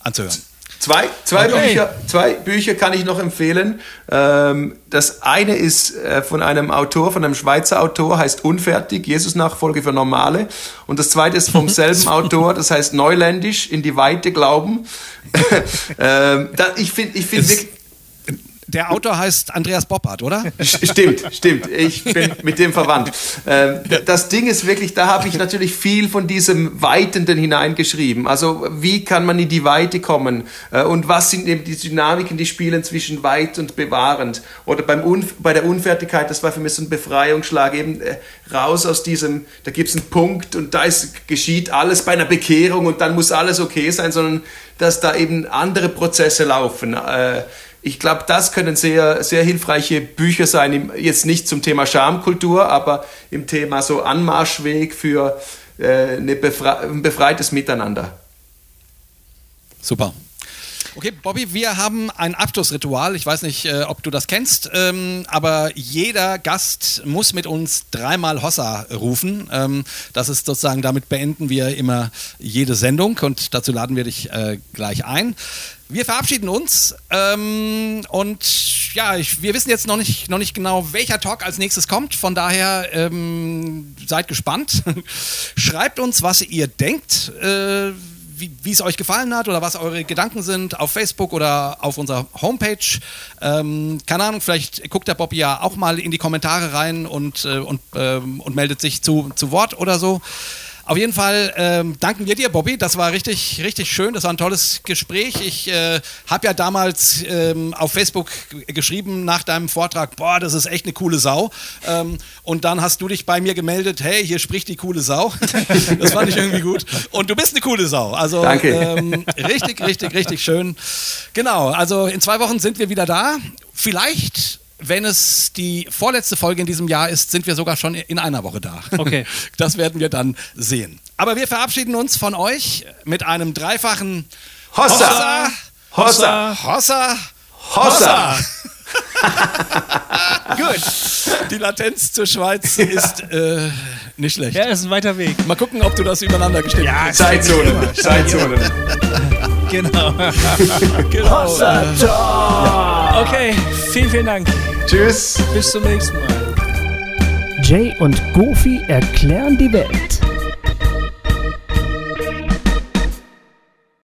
anzuhören.
Zwei, zwei, okay. Bücher, zwei Bücher kann ich noch empfehlen. Ähm, das eine ist äh, von einem Autor, von einem Schweizer Autor, heißt Unfertig, Jesus-Nachfolge für Normale. Und das zweite ist vom *laughs* selben Autor, das heißt Neuländisch, in die Weite glauben. *laughs* Ähm, ich finde ich find wirklich
der Autor heißt Andreas Boppard, oder?
Stimmt, stimmt. Ich bin mit dem verwandt. Ähm, das Ding ist wirklich, da habe ich natürlich viel von diesem Weitenden hineingeschrieben. Also wie kann man in die Weite kommen? Äh, und was sind eben die Dynamiken, die spielen zwischen weit und bewahrend? Oder beim Unf bei der Unfertigkeit, das war für mich so ein Befreiungsschlag, eben äh, raus aus diesem, da gibt es einen Punkt und da ist, geschieht alles bei einer Bekehrung und dann muss alles okay sein, sondern dass da eben andere Prozesse laufen. Ich glaube, das können sehr, sehr hilfreiche Bücher sein, jetzt nicht zum Thema Schamkultur, aber im Thema so Anmarschweg für äh, Befre ein befreites Miteinander.
Super. Okay, Bobby, wir haben ein Abschlussritual. Ich weiß nicht, äh, ob du das kennst, ähm, aber jeder Gast muss mit uns dreimal Hossa rufen. Ähm, das ist sozusagen, damit beenden wir immer jede Sendung und dazu laden wir dich äh, gleich ein. Wir verabschieden uns ähm, und ja, ich, wir wissen jetzt noch nicht, noch nicht genau, welcher Talk als nächstes kommt. Von daher ähm, seid gespannt. *laughs* Schreibt uns, was ihr denkt. Äh, wie es euch gefallen hat oder was eure Gedanken sind auf Facebook oder auf unserer Homepage. Ähm, keine Ahnung, vielleicht guckt der Bobby ja auch mal in die Kommentare rein und, äh, und, ähm, und meldet sich zu, zu Wort oder so. Auf jeden Fall ähm, danken wir dir, Bobby. Das war richtig, richtig schön. Das war ein tolles Gespräch. Ich äh, habe ja damals ähm, auf Facebook geschrieben nach deinem Vortrag, boah, das ist echt eine coole Sau. Ähm, und dann hast du dich bei mir gemeldet, hey, hier spricht die coole Sau. *laughs* das fand ich irgendwie gut. Und du bist eine coole Sau. Also
Danke.
Ähm, richtig, richtig, richtig schön. Genau. Also in zwei Wochen sind wir wieder da. Vielleicht wenn es die vorletzte Folge in diesem Jahr ist, sind wir sogar schon in einer Woche da.
Okay. *laughs*
Das werden wir dann sehen. Aber wir verabschieden uns von euch mit einem dreifachen
Hossa!
Hossa! Hossa!
Hossa! Hossa. *laughs*
Gut. Die Latenz zur Schweiz ist äh, nicht schlecht.
Ja, ist ein weiter Weg.
Mal gucken, ob du das übereinander gestellt
hast. Ja, Zeitzone. Zeitzone.
genau. *laughs* genau. Hossa ja. Okay, vielen, vielen Dank.
Tschüss.
Bis zum nächsten Mal.
Jay und Goofy erklären die Welt.